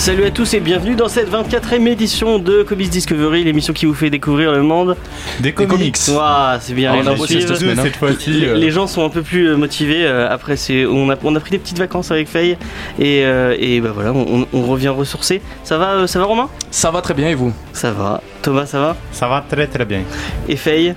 Salut à tous et bienvenue dans cette 24e édition de Comics Discovery, l'émission qui vous fait découvrir le monde. Des comics. Ouah, c'est bien, Ah, les on gens cette semaine, cette fois-ci. Euh, les gens sont un peu plus euh, motivés. euh, après, c'est on a, on a pris des petites vacances avec Faye et, euh, et bah voilà, on, on revient ressourcé. Ça va, euh, ça va Romain? Ça va très bien et vous? Ça va. Thomas, ça va? Ça va très très bien. Et Faye?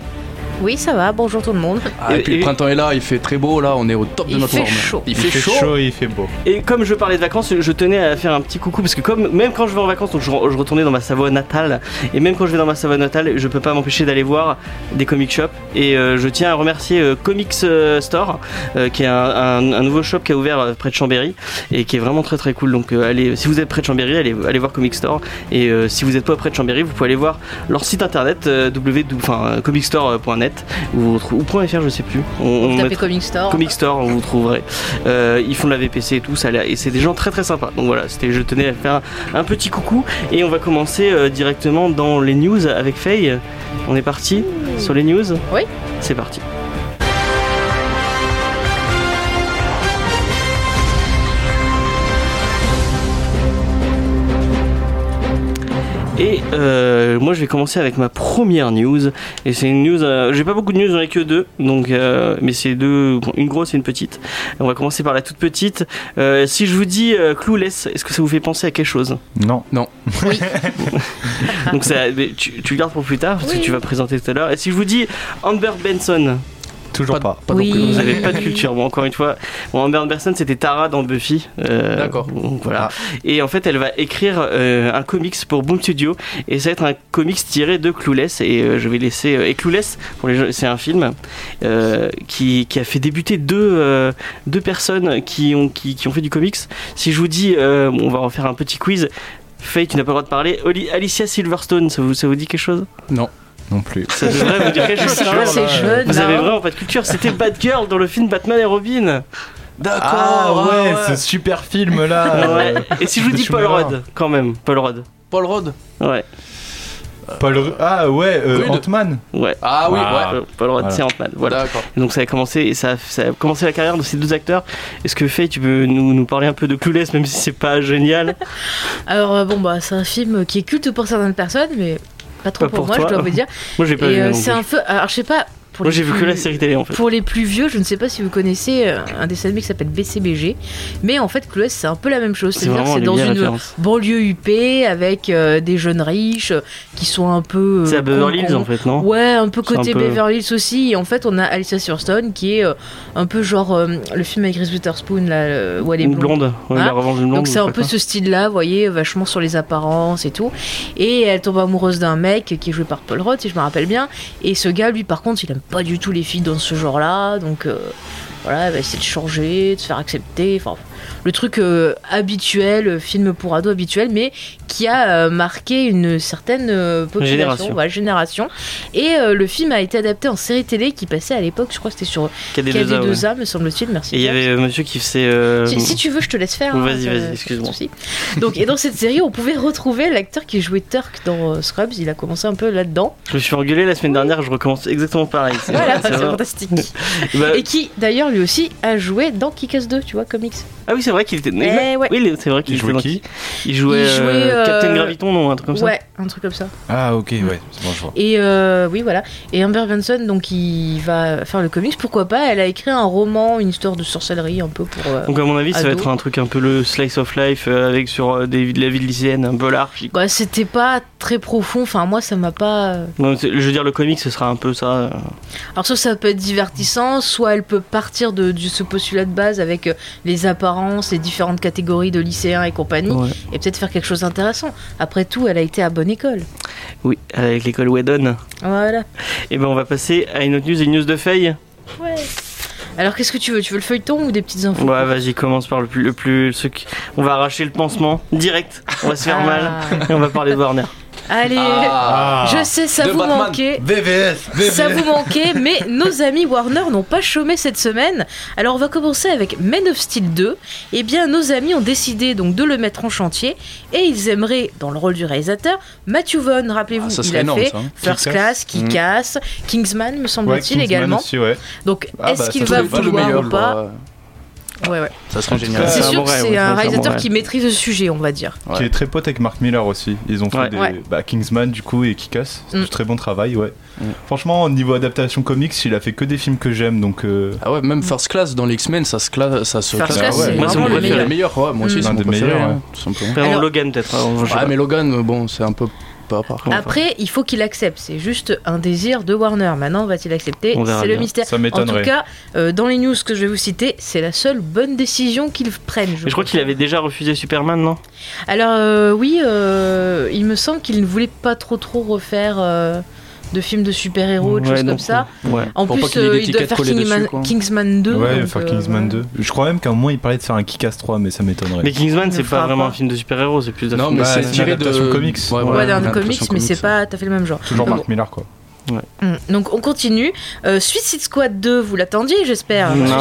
Oui, ça va, bonjour tout le monde. Ah, Et- Et puis et- le printemps est là, il fait très beau là, on est au top de Il notre fait forme. chaud. Il fait, chaud. et il fait beau. Et comme je parlais de vacances, je tenais à faire un petit coucou parce que comme même quand je vais en vacances, donc je, je retournais dans ma Savoie natale, et même quand je vais dans ma Savoie natale, je peux pas m'empêcher d'aller voir des comic shops. Et euh, je tiens à remercier euh, Comics euh, Store, euh, qui est un, un- un nouveau shop qui a ouvert près de Chambéry et qui est vraiment très très cool. Donc euh, allez, si vous êtes près de Chambéry, allez, allez voir Comic Store. Et euh, si vous n'êtes pas près de Chambéry, vous pouvez aller voir leur site internet euh, comicstore.net ou, ou .fr, je sais plus. On, on Vous tapez mettra- Comic Store. Comic Store, vous trouverez. Euh, ils font de la VPC et tout, ça et c'est des gens très très sympas. Donc voilà, c'était, je tenais à faire un, un petit coucou et on va commencer euh, directement dans les news avec Faye. On est parti sur les news? Oui. C'est parti. Et euh, moi je vais commencer avec ma première news. Et c'est une news euh, j'ai pas beaucoup de news j'en ai que deux. Donc euh, mais c'est deux bon, une grosse et une petite. On va commencer par la toute petite. Euh, si je vous dis euh, Clueless est-ce que ça vous fait penser à quelque chose? Non. Oui. donc ça, tu, tu le gardes pour plus tard parce Oui. que tu vas présenter tout à l'heure. Et si je vous dis Amber Benson Toujours pas. Pas Oui. vous avez pas de culture bon encore une fois bon, Amber Benson c'était Tara dans Buffy Euh, D'accord. voilà et en fait elle va écrire euh, un comics pour Boom Studio et ça va être un comics tiré de Clueless et euh, je vais laisser euh, et Clueless pour les gens c'est un film euh, qui, qui a fait débuter deux, euh, deux personnes qui ont, qui, qui ont fait du comics si je vous dis euh, on va refaire un petit quiz Faye, tu n'as pas le droit de parler. Oli- Alicia Silverstone, ça vous, ça vous dit quelque chose? Non. Non plus. Ça devrait vous dire quelque chose. Jeune. Vous avez vraiment pas de culture. C'était Batgirl dans le film Batman et Robin. D'accord. Ah ouais, ce super film là. Ouais. Et si je vous dis Paul. Rudd, quand même, Paul Rudd. Paul Rudd. Ouais, Paul Ru- Ah ouais, euh. Ant-Man. ouais. Ah oui, ouais. Euh, Paul Rudd, Voilà. c'est Ant-Man. Voilà. Et donc ça a commencé et ça a, ça a commencé la carrière de ces deux acteurs. Est-ce que Faye, tu peux nous, nous parler un peu de Clueless, même si c'est pas génial? Alors, euh, bon, bah, c'est un film qui est culte pour certaines personnes, mais pas trop Pas pour, pour moi, toi. je dois vous dire. Moi j'ai pas Et vu. euh, c'est un peu. Alors, je sais pas. Pour Moi les j'ai vu que plus- la série télé en fait. Pour les plus vieux, je ne sais pas si vous connaissez euh, un dessin animé qui s'appelle BCBG, mais en fait, Clueless, c'est un peu la même chose. C'est C'est-à-dire dans une banlieue huppée avec euh, des jeunes riches euh, qui sont un peu. euh, C'est à Beverly Hills en fait, non? Ouais, un peu un côté peu- Beverly Hills aussi. Et en fait, on a Alicia Silverstone qui est euh, un peu genre le film avec Reese Witherspoon là, où elle est blonde. blonde. Ouais, Hein? la revanche d'une blonde. Donc c'est un peu quoi. ce style-là, vous voyez, vachement sur les apparences et tout. Et elle tombe amoureuse d'un mec qui est joué par Paul Rudd, si je me rappelle bien. Et ce gars, lui, par contre, il aime pas du tout les filles dans ce genre-là. Donc euh, voilà, elle va essayer de changer, de se faire accepter. Enfin, le truc euh, habituel, euh, film pour ados habituel, mais qui a euh, marqué une certaine euh, population, Génération. voilà, génération. Et le film a été adapté en série télé qui passait à l'époque, je crois que c'était sur KD2A, ouais. KD2A, me semble-t-il. Merci. Et il y avait monsieur qui faisait. Si, si tu veux, je te laisse faire. hein, Vas-y, vas-y, excuse-moi. Donc, et dans cette série, on pouvait retrouver l'acteur qui jouait Turk dans Scrubs. Il a commencé un peu là-dedans. Je me suis engueulé la semaine dernière, je recommence exactement pareil. Voilà, c'est fantastique. Bah, Et qui, d'ailleurs, lui aussi a joué dans Kick-Ass 2, tu vois, comics. ah oui, c'est vrai qu'il était. Eh ouais. Oui, c'est vrai qu'il jouait dans- qui Il jouait, Il jouait, euh, euh, Captain Graviton, non, un truc comme ça. Ouais, un truc comme ça. Ah ok, ouais, c'est bon, je vois. Et euh, oui, voilà. Et Amber Benson, donc, il va faire le comics. Pourquoi pas? Elle a écrit un roman, une histoire de sorcellerie, un peu pour. euh, Donc à mon avis, ça va être un truc un peu le slice of life euh, avec sur euh, des, de la vie lycéenne, un peu large. Bah, c'était pas très profond. Enfin, moi, ça m'a pas. Non, je veux dire, le comic, ce sera un peu ça. euh. Alors soit ça peut être divertissant, soit elle peut partir de, de ce postulat de base avec euh, les apparences, les différentes catégories de lycéens et compagnie, Ouais. et peut-être faire quelque chose d'intéressant. Après tout, elle a été à bonne école. Oui, avec l'école Whedon. Voilà. Et ben on va passer à une autre news, une news de Faye. Ouais. Alors qu'est-ce que tu veux? Tu veux le feuilleton ou des petites infos? Ouais, vas-y, commence par le plus, le plus, On va arracher le pansement direct. On va se faire Ah. mal et on va parler de Warner. Allez, Ah. je sais, ça De vous Batman. manquait. VVS, Ça vous manquait, mais nos amis Warner n'ont pas chômé cette semaine. Alors on va commencer avec Man of Steel 2. Eh bien, nos amis ont décidé donc de le mettre en chantier et ils aimeraient, dans le rôle du réalisateur, Matthew Vaughn. Rappelez-vous, Ah, il a énorme, fait ça, hein. First. Class, Kick-Ass, Kingsman, me semble-t-il également. aussi, ouais. Donc, Ah, est-ce bah, qu'il va vouloir ou pas euh, Ouais, ouais. Ça serait génial. C'est c'est un sûr que c'est un c'est réalisateur qui maîtrise le sujet, on va dire. Ouais. Qui est très pote avec Mark Miller aussi. Ils ont fait Ouais. des Ouais. bah, Kingsman du coup et Kick-Ass. C'est Mm. du très bon travail, ouais. Mm. Franchement, au niveau adaptation comics, il a fait que des films que j'aime donc. euh, Ah ouais, même First Class dans les X-Men, ça se classe, ça se First classe. Class, c'est Moi, vraiment mon le préféré. meilleur. meilleur. Ouais, moi aussi, Mm. c'est Un mon préféré, Logan peut-être. hein, pas. mais Logan, bon, c'est un peu pas par contre. Après, il faut qu'il accepte. C'est juste un désir de Warner. Maintenant, va-t-il accepter C'est le mystère. Ça En tout cas, euh, dans les news que je vais vous citer, c'est la seule bonne décision qu'ils prennent. Je crois qu'il avait déjà refusé Superman, non? Alors euh, oui, euh, il me semble qu'il ne voulait pas trop trop refaire euh, de films de super-héros, de Ouais, choses comme ça. Ouais. En Pour plus, pas qu'il y ait euh, il doit faire dessus. Kingsman 2. Ouais, donc, faire euh, Kingsman voilà. 2. Je crois même qu'à un moment il parlait de faire un Kick-Ass 3, mais ça m'étonnerait. Mais Kingsman, c'est pas fera vraiment pas. un film de super-héros, c'est plus un Non, film mais Bah, c'est tiré de comics. Ouais, d'un comics, mais c'est pas tout à fait le même genre. Toujours Mark Miller quoi. Hum, Donc on continue. Euh, Suicide Squad 2, vous l'attendiez, j'espère. Non.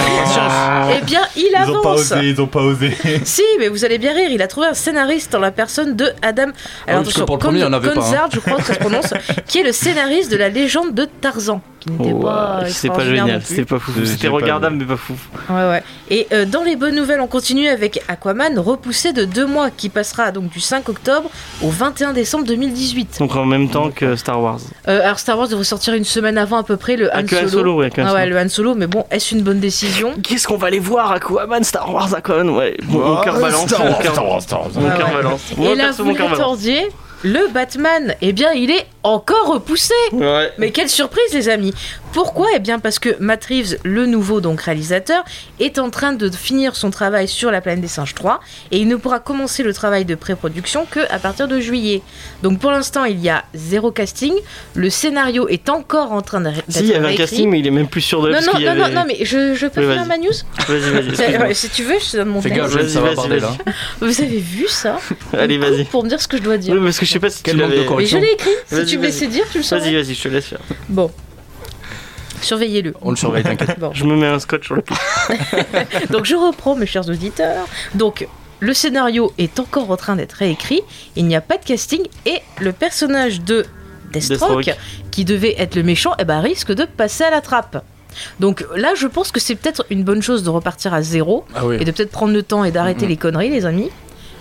Eh bien, il Ils ont pas avance. osé, ils ont pas osé. Si, mais vous allez bien rire, il a trouvé un scénariste en la personne de Adam. Alors avait pas, hein. Je crois que ça se prononce, qui est le scénariste de la légende de Tarzan, Ouais, C'est pas génial, c'était pas fou. C'était regardable, mais pas fou. Ouais, ouais. Et euh, dans les bonnes nouvelles, on continue avec Aquaman, repoussé de deux mois, qui passera donc du 5 octobre au 21 décembre 2018. Donc en même temps que Star Wars. Euh, alors Star Wars devrait sortir une semaine avant à peu près le Han Solo. Ouais, Ah ouais, le Han Solo, mais bon, est-ce une bonne décision? Qu'est-ce qu'on va aller voir Aquaman, Star Wars, Aquaman? Ouais, mon, Ah, cœur balance. Star mon Wars, cœur- Star Wars, Star Wars. Mon Ah cœur ouais. balance. Et là, perso, vous le Batman, eh bien, il est encore repoussé Ouais. Mais quelle surprise les amis Pourquoi Eh bien parce que Matt Reeves, le nouveau donc réalisateur, est en train de finir son travail sur La planète des singes 3 et il ne pourra commencer le travail de pré-production que à partir de juillet. Donc pour l'instant il y a zéro casting, le scénario est encore en train de d'être Si, il y avait un casting, mais il est même plus sûr de Non parce non non, non avait- non mais je, je peux Oui, faire ma news Vas-y, vas-y. Si tu veux je te donne mon Fais gaffe, Vas-y, vas-y. Vous avez vu ça Allez, vas-y. Pour me dire ce que je dois dire. Oui, parce que je sais pas si Quel tu l'avais. Mais je l'ai écrit. Si tu me laissais dire, tu le sauras. Vas-y, vas-y, je te laisse faire. Bon. Surveillez-le. On le surveille, t'inquiète. Bon. Je me mets un scotch sur le pied. Donc je reprends mes chers auditeurs. Donc le scénario est encore en train d'être réécrit, il n'y a pas de casting et le personnage de Deathstroke, Deathstroke. qui devait être le méchant, eh ben, risque de passer à la trappe. Donc là, je pense que c'est peut-être une bonne chose de repartir à zéro Ah oui. et de peut-être prendre le temps et d'arrêter les conneries, les amis.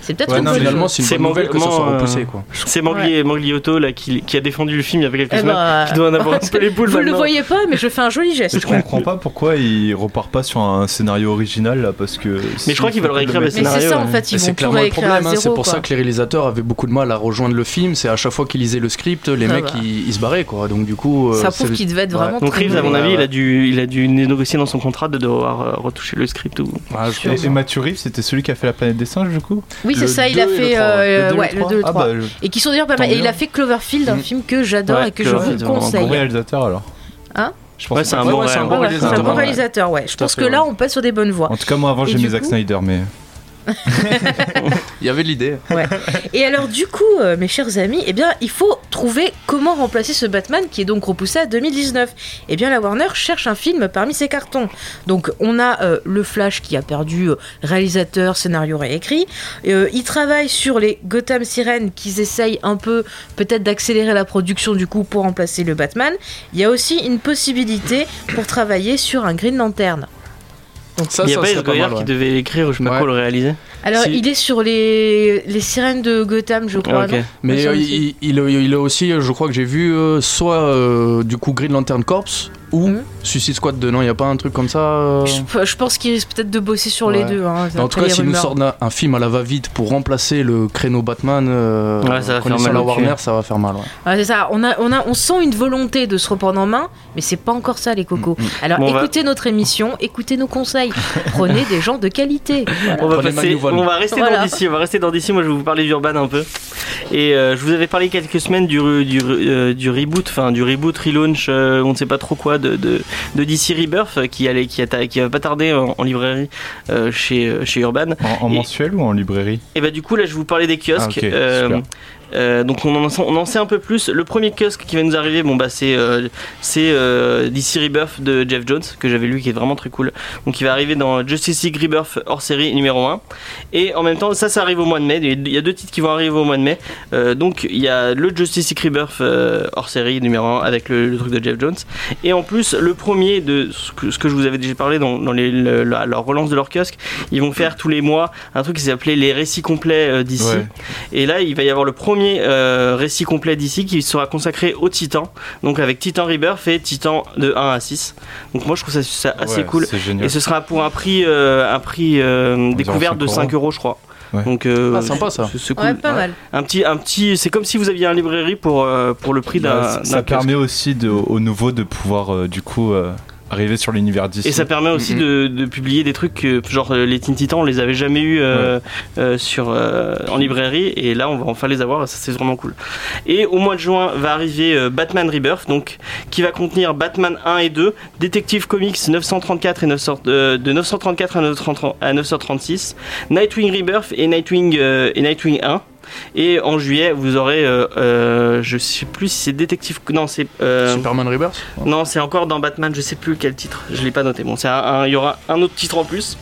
C'est peut-être Ouais, non, Finalement, c'est une C'est bonne nouvelle que ça soit Mangli- repoussé, euh, quoi. C'est Mangli, Mangliotto là, qui, qui a défendu le film il y a quelques Eh semaines. ben, Qui doit en avoir un peu les boules Vous ne le voyez pas, mais je fais un joli Mais geste. je comprends pas pourquoi il repart pas sur un scénario original là parce que. Mais je crois qu'ils veulent réécrire le Mais c'est scénario, ça en ouais. fait, ils vont tout réécrire à hein, zéro. c'est pour quoi. ça que les réalisateurs avaient beaucoup de mal à rejoindre le film. C'est à chaque fois qu'ils lisaient le script, les mecs ils, ils se barraient quoi. Donc du coup, euh, Ça prouve qu'il devait être vraiment Donc Reeves, à mon avis, il a dû, il a dû négocier dans son contrat de devoir euh, retoucher le script ou. Et, Matthew Reeves, c'était celui qui a fait la planète des singes du coup? Oui, c'est ça, il a 2 et le fait 3, euh, ouais, le 2 et le 3. Ah bah, Et qui sont d'ailleurs pas mal. Et il a fait Cloverfield, un Mhm. film que j'adore Ouais, et que je vous vraiment un bon conseille. réalisateur alors. Hein Je pense Ouais, c'est un Ouais, bon ouais, Ouais, ouais, réalisateur, bon ouais. réalisateur, ouais. Je pense que là, ouais. on passe sur des bonnes voies. En tout cas, moi avant Et j'aimais du Zack Snyder, mais. Il y avait l'idée. Et alors, du coup, euh, mes chers amis, eh bien, il faut trouver comment remplacer ce Batman qui est donc repoussé à 2019. Eh bien, la Warner cherche un film parmi ses cartons. Donc, on a euh, le Flash qui a perdu euh, réalisateur, scénario réécrit. Ils travaillent sur les Gotham Sirens qu'ils essayent un peu, peut-être, d'accélérer la production du coup pour remplacer le Batman. Il y a aussi une possibilité pour travailler sur un Green Lantern. Ça, il n'y a ça pas serait Ed pas Goyer mal, ouais. qui devait l'écrire ou je sais pas Ouais. quoi le réaliser. Alors, Si. il est sur les, les sirènes de Gotham, je crois. Mais euh, il, il, il a aussi, euh, je crois que j'ai vu, euh, soit euh, du coup Green Lantern Corps ou Mhm. Suicide Squad 2. Non, il n'y a pas un truc comme ça euh Je, je pense qu'il risque peut-être de bosser sur les deux. hein, En tout cas, s'ils nous sortent un, un film à la va-vite pour remplacer le créneau Batman, euh, Ouais, ça va faire connaissant mal la. Warner, ça va faire mal. Ouais. Ouais, c'est ça. On, a, on, a, on sent une volonté de se reprendre en main, mais c'est pas encore ça, les cocos. Mm, Alors Bon, on va- écoutez notre émission, écoutez nos conseils. Prenez des gens de qualité. Voilà. On va, Prenez passer, Magnum on va rester Voilà. dans d'ici, on va rester dans d'ici. Moi, je vais vous parler d'Urban un peu. Et euh, je vous avais parlé quelques semaines du, du, euh, du reboot, enfin du reboot, relaunch, euh, on ne sait pas trop quoi, de, de, de DC Rebirth euh, qui allait, qui, a, qui va pas tarder en, en librairie euh, chez, euh, chez Urban. En, en Et- mensuel ou en librairie? Et bah du coup là, je vous parler des kiosques. Ah, Euh, donc on en, on en sait un peu plus. Le premier kiosque qui va nous arriver, bon bah c'est euh, c'est euh, DC Rebirth de Jeff Jones que j'avais lu qui est vraiment très cool. Donc il va arriver dans Justice League Rebirth hors série numéro 1. Et en même temps ça ça arrive au mois de mai. Il y a deux titres qui vont arriver au mois de mai. Euh, donc il y a le Justice League Rebirth hors série numéro 1 avec le, le truc de Jeff Jones. Et en plus le premier de ce que, ce que je vous avais déjà parlé dans, dans les, le- la- leur relance de leur kiosque, ils vont faire tous les mois un truc qui s'appelait les récits complets d'ici. Ouais. Et là, il va y avoir le premier euh, récit complet d'ici qui sera consacré au Titan. Donc avec Titan Rebirth et Titan de 1 à 6. Donc moi, je trouve ça, ça assez Ouais, cool. Et ce sera pour un prix, euh, un prix euh, découverte 5 de 5 euros, je crois. Ouais. Donc euh, Ah, sympa, ça. c'est- C'est cool. Ouais, pas mal. Un petit, un petit, c'est comme si vous aviez un librairie pour euh, pour le prix d'un. Bah, ça d'un ça kiosque. permet aussi de, aux nouveaux de pouvoir euh, du coup euh, arriver sur l'univers d'ici. Et ça permet aussi de, de publier des trucs que, genre euh, les Teen Titans, on les avait jamais eu euh, euh, sur euh, en librairie et là on va enfin les avoir, ça c'est vraiment cool. Et au mois de juin va arriver euh, Batman Rebirth, donc qui va contenir Batman 1 et 2, Detective Comics 934 et 900, euh, de 934 à 930 à 936, Nightwing Rebirth et Nightwing euh, et Nightwing 1. Et en juillet, vous aurez, euh, euh, je sais plus si c'est Détective, non c'est euh, Superman Rebirth? Non, c'est encore dans Batman, je sais plus quel titre, je l'ai pas noté. Bon, c'est un- un- il y aura un autre titre en plus.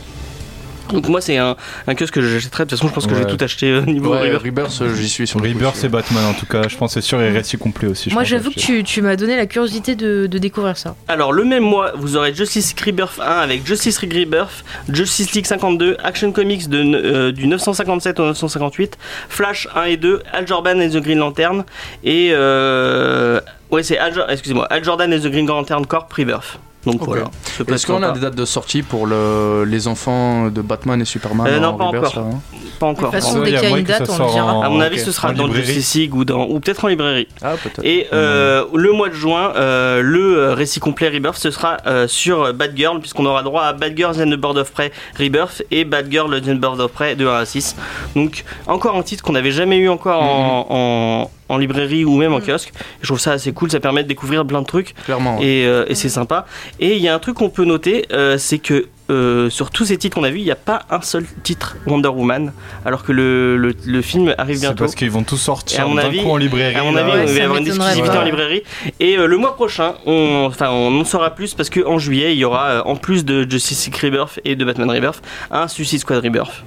Donc moi c'est un, un kiosque que j'achèterai, de toute façon je pense que Ouais. j'ai tout acheté au niveau Ouais, Rebirth. Rebirth, euh, j'y suis sur Rebirth aussi. et Batman en tout cas, je pense que c'est sûr et récit complet aussi. Moi, j'avoue que tu, tu m'as donné la curiosité de, de découvrir ça. Alors le même mois, vous aurez Justice Rebirth 1 avec Justice League Rebirth, Justice League 52, Action Comics de, euh, du 957 au 958, Flash 1 et 2, Al Jordan et The Green Lantern, et euh, ouais c'est Al, excusez-moi, Al Jordan et The Green Lantern Corp Rebirth. Donc voilà. Est-ce qu'on a des dates de sortie pour le, les enfants de Batman et Superman Euh, non, en pas Rebirth, encore. ça, hein? Pas encore. De toute façon, dès a qu'il y a moyen une que ça date, on sort le dira. en- À mon avis, ce sera En dans. Justice League ou, dans, ou peut-être en librairie. Ah, peut-être. Et euh, le mois de juin, euh, le euh, récit complet Rebirth, ce sera euh, sur Batgirl, puisqu'on aura droit à Batgirl and the Bird of Prey Rebirth et Batgirl and the Bird of Prey de 1 à 6. Donc encore un titre qu'on n'avait jamais eu encore en, en, en librairie ou même en kiosque. Je trouve ça assez cool, ça permet de découvrir plein de trucs Clairement. ouais. et, euh, et c'est sympa. Et il y a un truc qu'on peut noter, euh, c'est que euh, sur tous ces titres qu'on a vus, il n'y a pas un seul titre Wonder Woman, alors que le, le, le film arrive C'est bientôt. parce qu'ils vont tous sortir mon d'un avis- coup en librairie. À mon avis, Ouais, il va y avoir une exclusivité en librairie. Et euh, le mois prochain, on, enfin, on en saura plus parce qu'en juillet, il y aura, euh, en plus de Justice League Rebirth et de Batman Rebirth, un Suicide Squad Rebirth.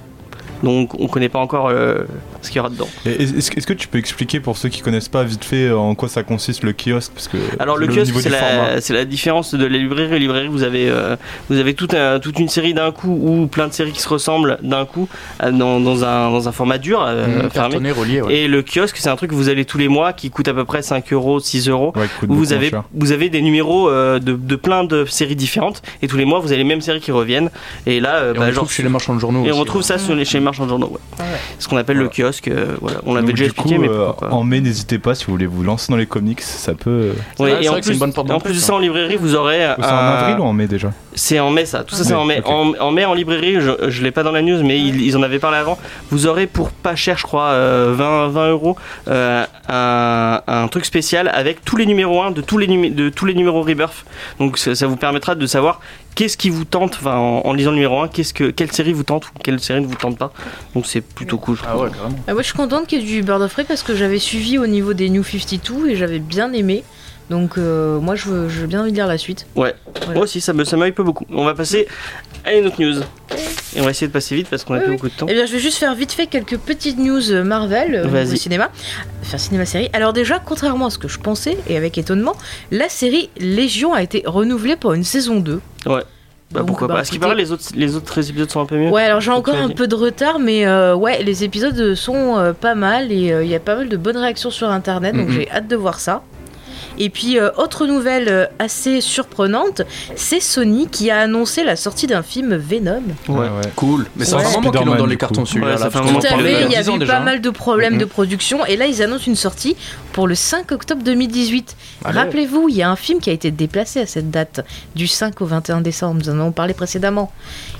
Donc on connaît pas encore euh, ce qu'il y aura dedans. Est-ce que- est-ce que tu peux expliquer pour ceux qui connaissent pas vite fait euh, en quoi ça consiste le kiosque? Parce que Alors le, le kiosque, niveau c'est la, c'est la différence de la librairie. La librairie, vous avez, euh, vous avez toute, un- toute une série d'un coup ou plein de séries qui se ressemblent d'un coup dans, dans un, dans un format dur, Mmh, fermé. cartonné, relié, ouais. Et le kiosque, c'est un truc que vous allez tous les mois qui coûte à peu près 5 euros, 6 euros. Ouais, où vous avez, cher. vous avez des numéros euh, de, de plein de séries différentes et tous les mois vous avez les mêmes séries qui reviennent et là euh, Et on bah, genre trouve chez les marchands de journaux. et on retrouve ouais. ça sur les, chez les marchands de journaux ouais. Ah ouais. ce qu'on appelle le kiosque euh, voilà on l'avait déjà expliqué coup, mais euh, pourquoi pas. en mai, n'hésitez pas si vous voulez vous lancer dans les comics, ça peut. euh, Ouais, et en plus, une bonne porte en plus de ça. en librairie vous aurez C'est en un- avril ou en mai déjà c'est en mai ça tout ça Ah, c'est oui, en mai en, en mai en librairie je, je l'ai pas dans la news mais ils, ils en avaient parlé avant vous aurez pour pas cher je crois euh, 20 20 euros euh, un, un truc spécial avec tous les numéros 1 de tous les numé- de tous les numéros Rebirth donc ça, ça vous permettra de savoir qu'est-ce qui vous tente enfin en, en lisant le numéro 1 qu'est-ce que quelle série vous tente ou quelle série ne vous tente pas donc c'est plutôt cool je Ah trouve. ouais, carrément. Ah, moi, je suis contente qu'il y ait du Bird of Prey parce que j'avais suivi au niveau des New 52 et j'avais bien aimé. Donc, euh, moi, je veux, je veux bien envie de lire la suite. Ouais. Voilà. Moi aussi, ça me, ça m'hype beaucoup. On va passer à une autre news. Et on va essayer de passer vite parce qu'on a Oui, plus oui. beaucoup de temps. Eh bien, je vais juste faire vite fait quelques petites news euh, Marvel euh, au cinéma, enfin cinéma-série. Alors déjà, contrairement à ce que je pensais et avec étonnement, la série Légion a été renouvelée pour une saison 2. Bah, Donc, pourquoi bah, pas. À ce qui paraît, les autres, les autres épisodes sont un peu mieux. Ouais, alors j'ai encore un peu de retard, mais euh, ouais, les épisodes sont euh, pas mal et il y a pas mal de bonnes réactions sur internet, donc j'ai hâte de voir ça. Et puis, euh, autre nouvelle euh, assez surprenante, c'est Sony qui a annoncé la sortie d'un film Venom. Ouais. Cool. Mais ça Ouais. fait un moment qu'ils l'ont Spider-Man, dans les cartons celui-là. Ouais, Tout à fait, il y a 10 ans avait déjà. pas mal de problèmes Mhm. de production et là ils annoncent une sortie pour le 5 octobre 2018. Allez. Rappelez-vous, il y a un film qui a été déplacé à cette date, du 5 au 21 décembre, nous en avons parlé précédemment.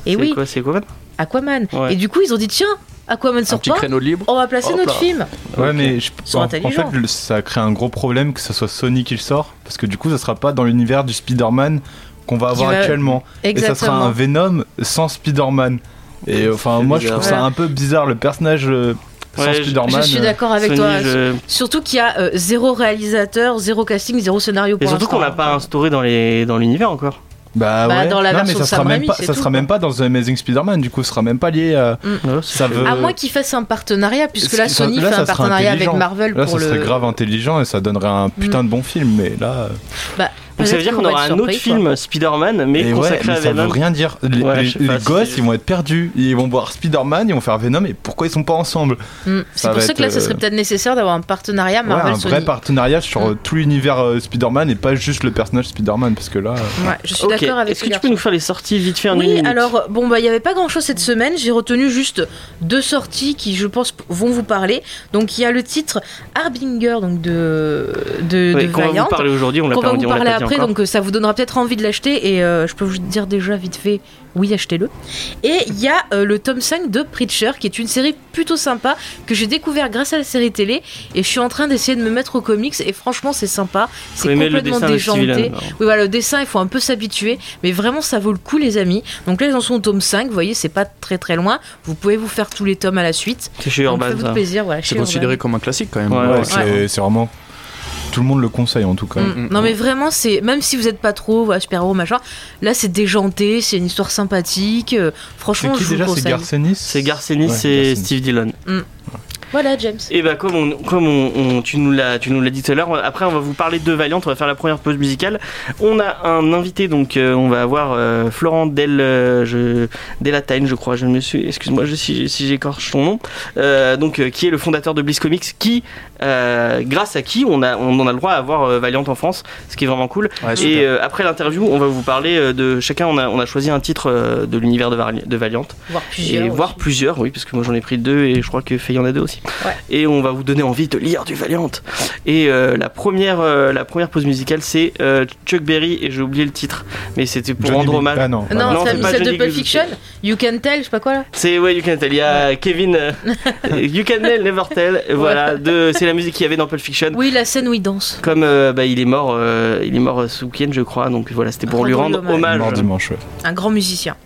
Et C'est oui, quoi, c'est quoi Aquaman. Ouais. Et du coup ils ont dit tiens, Aquaman Un sort petit pas, créneau libre. on va placer Hop notre là. film. Ouais, mais je, en, fait, ça crée un gros problème que ce soit Sony qui le sort, parce que du coup, ça sera pas dans l'univers du Spider-Man qu'on va avoir actuellement. Et ça sera un. Venom sans Spider-Man. Et enfin, moi, je trouve ça un peu bizarre. Le personnage euh, Sans Ouais, je- Spider-Man. Je suis euh, d'accord avec Sony, toi. je- Surtout qu'il y a euh, zéro réalisateur, zéro casting, zéro scénario Et surtout qu'on l'a pas instauré dans les dans l'univers encore. Bah, Bah, ouais. dans la non, version mais ça de sera Sam même pas, ça tout, sera quoi. même pas dans The Amazing Spider-Man, du coup, ce sera même pas lié à. Ouais, Ça veut. À moins qu'ils fassent un partenariat, puisque là ça- Sony là, fait ça un partenariat avec. Marvel Là, pour ça le. serait grave intelligent et ça donnerait un putain de bon film, mais là. Bah, Donc ça veut dire qu'on aura un autre quoi. film Spider-Man, mais et ouais, consacré mais à ça veut rien dire. Les, Ouais, les- si gosses, ils vont être perdus. Ils vont voir Spider-Man, ils vont faire Venom, et pourquoi ils sont pas ensemble? Mm. Ça C'est pour ça que là, ça serait euh, peut-être nécessaire d'avoir un partenariat Ouais, Marvel un Sony. vrai partenariat sur Mm. euh, tout l'univers euh, Spider-Man et pas juste le personnage Spider-Man, parce que là. euh, Ouais, je suis d'accord avec Est-ce ce que tu peux nous faire les sorties vite fait en Oui, alors bon bah il y avait pas grand chose cette semaine. J'ai retenu juste deux sorties qui je pense vont vous parler. Donc il y a le titre Harbinger donc de de, Ouais, de qu'on va vous parler aujourd'hui, on l'a pas dit, on l'a pas dit après, encore. donc euh, ça vous donnera peut-être envie de l'acheter et euh, je peux vous dire déjà vite fait, oui achetez-le. Et il y a euh, le tome 5 de Preacher qui est une série plutôt sympa que j'ai découvert grâce à la série télé et je suis en train d'essayer de me mettre au comics et franchement c'est sympa, c'est complètement déjanté. Oui, voilà, le dessin, il faut un peu s'habituer, mais vraiment, ça vaut le coup, les amis. Donc là, ils en sont au tome 5, vous voyez, c'est pas très très loin. Vous pouvez vous faire tous les tomes à la suite. C'est chez Urban ça. plaisir. C'est considéré Urban. comme un classique quand même. Ouais, ouais, ouais. c'est c'est vraiment. Tout le monde le conseille en tout cas. Mm. Mm. Non, mais vraiment, c'est même si vous êtes pas trop voilà, super-héros, machin, là, c'est déjanté, c'est une histoire sympathique. euh, C'est franchement, qui je vous déjà? C'est. Garcenis? C'est Garcenis Ouais, et Garcenis. Steve Dillon. Voilà, James. Et bah comme on, comme on, on- tu nous l'as tu nous l'as dit tout à l'heure, après on va vous parler de Valiant, on va faire la première pause musicale. On a un invité donc euh, on va avoir euh, Florent Del euh, je, crois, je me suis excuse-moi je- si, si j'écorche son nom. Euh, donc euh, qui est le fondateur de Bliss Comics qui euh, grâce à qui on a on en a le droit à avoir euh, Valiant en France, ce qui est vraiment cool. Ouais, Et euh, après l'interview, on va vous parler euh, de chacun on a on a choisi un titre euh, de l'univers de, de Valiant Voir plusieurs. et voir aussi. plusieurs, oui, parce que moi j'en ai pris deux et je crois que Faye en a deux aussi. Ouais. Et on va vous donner envie de lire du Valiant. Et euh, la première, euh, la première pause musicale, c'est euh, Chuck Berry et j'ai oublié le titre, mais c'était pour Johnny rendre hommage. Ah non. Non, Non, c'est pas celle de Pulp. Fiction. You can tell, je sais pas quoi là. C'est ouais, You Can Tell. Il y a Kevin, euh, You Can Tell, Never Tell. Voilà, de, c'est la musique qu'il y avait dans Pulp Fiction. Oui, la scène où il danse. Comme euh, bah, il est mort, euh, il est mort euh, ce week-end, je crois. Donc voilà, c'était pour lui Rendre hommage. hommage. Mort dimanche, ouais. Un grand musicien.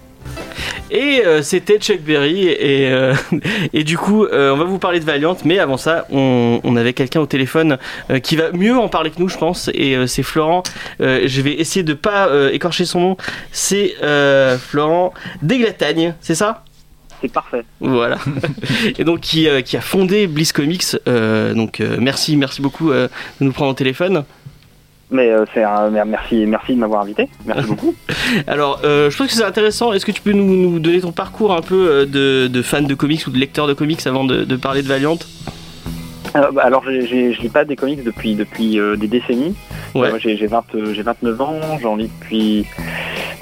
Et euh, c'était Chuck Berry et, euh, et du coup euh, on va vous parler de Valiant mais avant ça on, on avait quelqu'un au téléphone euh, qui va mieux en parler que nous je pense et euh, c'est Florent Euh, je vais essayer de pas euh, écorcher son nom c'est euh, Florent Déglatagne c'est ça? C'est parfait. voilà et donc qui, euh, qui a fondé Bliss Comics Euh, donc euh, merci merci beaucoup de nous prendre au téléphone Mais euh, c'est un, mer- merci, merci de m'avoir invité. Merci beaucoup. Alors, euh, je pense que c'est intéressant. Est-ce que tu peux nous, nous donner ton parcours un peu de, de fan de comics ou de lecteur de comics avant de, de parler de Valiant? Alors, j'ai- j'ai- je lis pas des comics depuis, depuis euh, des décennies. Ouais. Euh, moi, j'ai j'ai 20, euh, j'ai 29 ans, j'en lis depuis,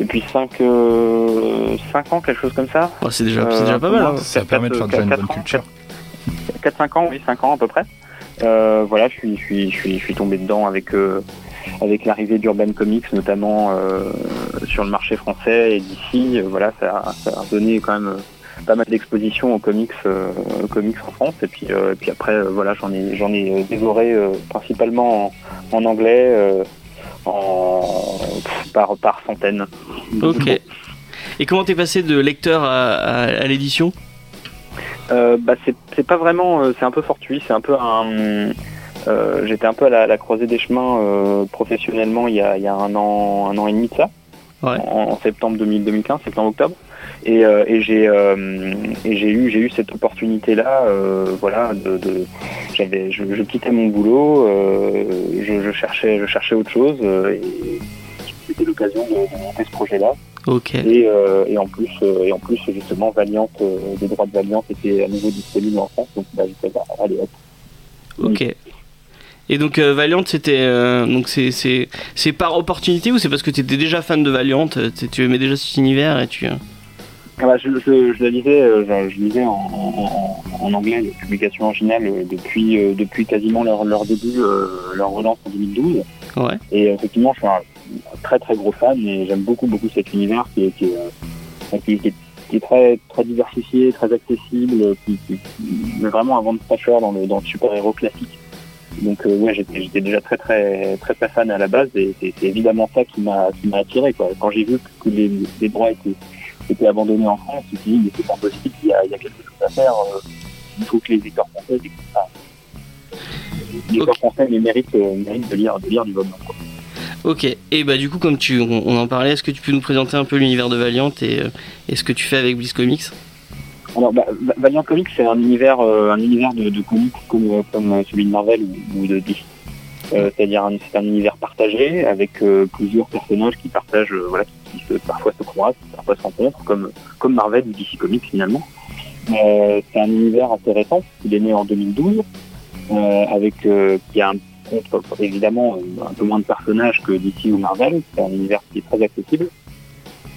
depuis 5, euh, 5 ans, quelque chose comme ça. Oh, C'est déjà, Euh, pas mal. hein. Ça permet de faire déjà une bonne culture. 4-5 ans, oui, 5 ans à peu près. Euh, voilà, je suis, je suis, je suis, je suis tombé dedans avec, euh, avec l'arrivée d'Urban Comics, notamment euh, sur le marché français et d'ici. Euh, voilà, ça, a- ça a donné quand même euh, pas mal d'expositions aux comics, euh, aux comics en France. Et puis, euh, et puis après, euh, voilà, j'en ai, j'en ai dévoré principalement en, en anglais, en, par, par centaines. Ok. Et comment t'es passé de lecteur à, à- à l'édition? Euh, bah, c'est c'est pas vraiment, euh, c'est un peu fortuit, c'est un peu un. euh, J'étais un peu à la, la croisée des chemins professionnellement il y, a, il y a un an, un an et demi de ça, Ouais. en, en septembre 2000 2015, septembre-octobre, et, euh, et j'ai euh, et j'ai eu j'ai eu cette opportunité là, voilà, de, de j'avais je, je quittais mon boulot, euh, je, je cherchais je cherchais autre chose euh, et c'était l'occasion de, de monter ce projet là. Ok. Et, euh, et en plus, euh, et en plus justement, Valiant, euh, les droits de Valiant étaient à nouveau disponibles en France, donc bah, j'étais là, allez hop. Ok. Et donc euh, Valiant, c'était euh, donc c'est par opportunité ou c'est parce que t'étais déjà fan de Valiant, euh, tu aimais déjà cet univers et tu. Ah bah, je, je, je lisais, euh, je, je lisais en, en, en anglais les publications originales euh, depuis, euh, depuis quasiment leur, leur début, euh, leur relance en 2012. Ouais. Et effectivement, je suis un très très gros fan et j'aime beaucoup beaucoup cet univers qui est, qui est, qui, qui est, qui est très très diversifié, très accessible, qui, qui, qui met vraiment un vent de fraîcheur dans le, dans le super-héros classique. Donc euh, ouais, j'étais déjà très très très très fan à la base et c'est c'est évidemment ça qui m'a qui m'a attiré quoi. Quand j'ai vu que les, les droits étaient étaient abandonnés en France, dit mais c'est pas possible, il y a, il y a quelque chose à faire. euh, il faut que les lecteurs français découvrent ça. Les lecteurs français méritent, euh, méritent de lire, de lire du Valiant. quoi. Ok, et bah du coup, comme tu, on, on en parlait, est-ce que tu peux nous présenter un peu l'univers de Valiant et, euh, et ce que tu fais avec Bliss Comics? Alors, bah, Va- Valiant Comics, c'est un univers, euh, un univers de, de comics comme, comme celui de Marvel ou, ou de DC. Euh, C'est-à-dire, un- c'est un univers partagé avec euh, plusieurs personnages qui partagent, voilà, qui, parfois se croisent, parfois se rencontrent, comme, comme Marvel ou DC Comics finalement. Euh, c'est un univers intéressant. Il est né en 2012, euh, avec euh, qui a un compte évidemment euh, un peu moins de personnages que DC ou Marvel. C'est un univers qui est très accessible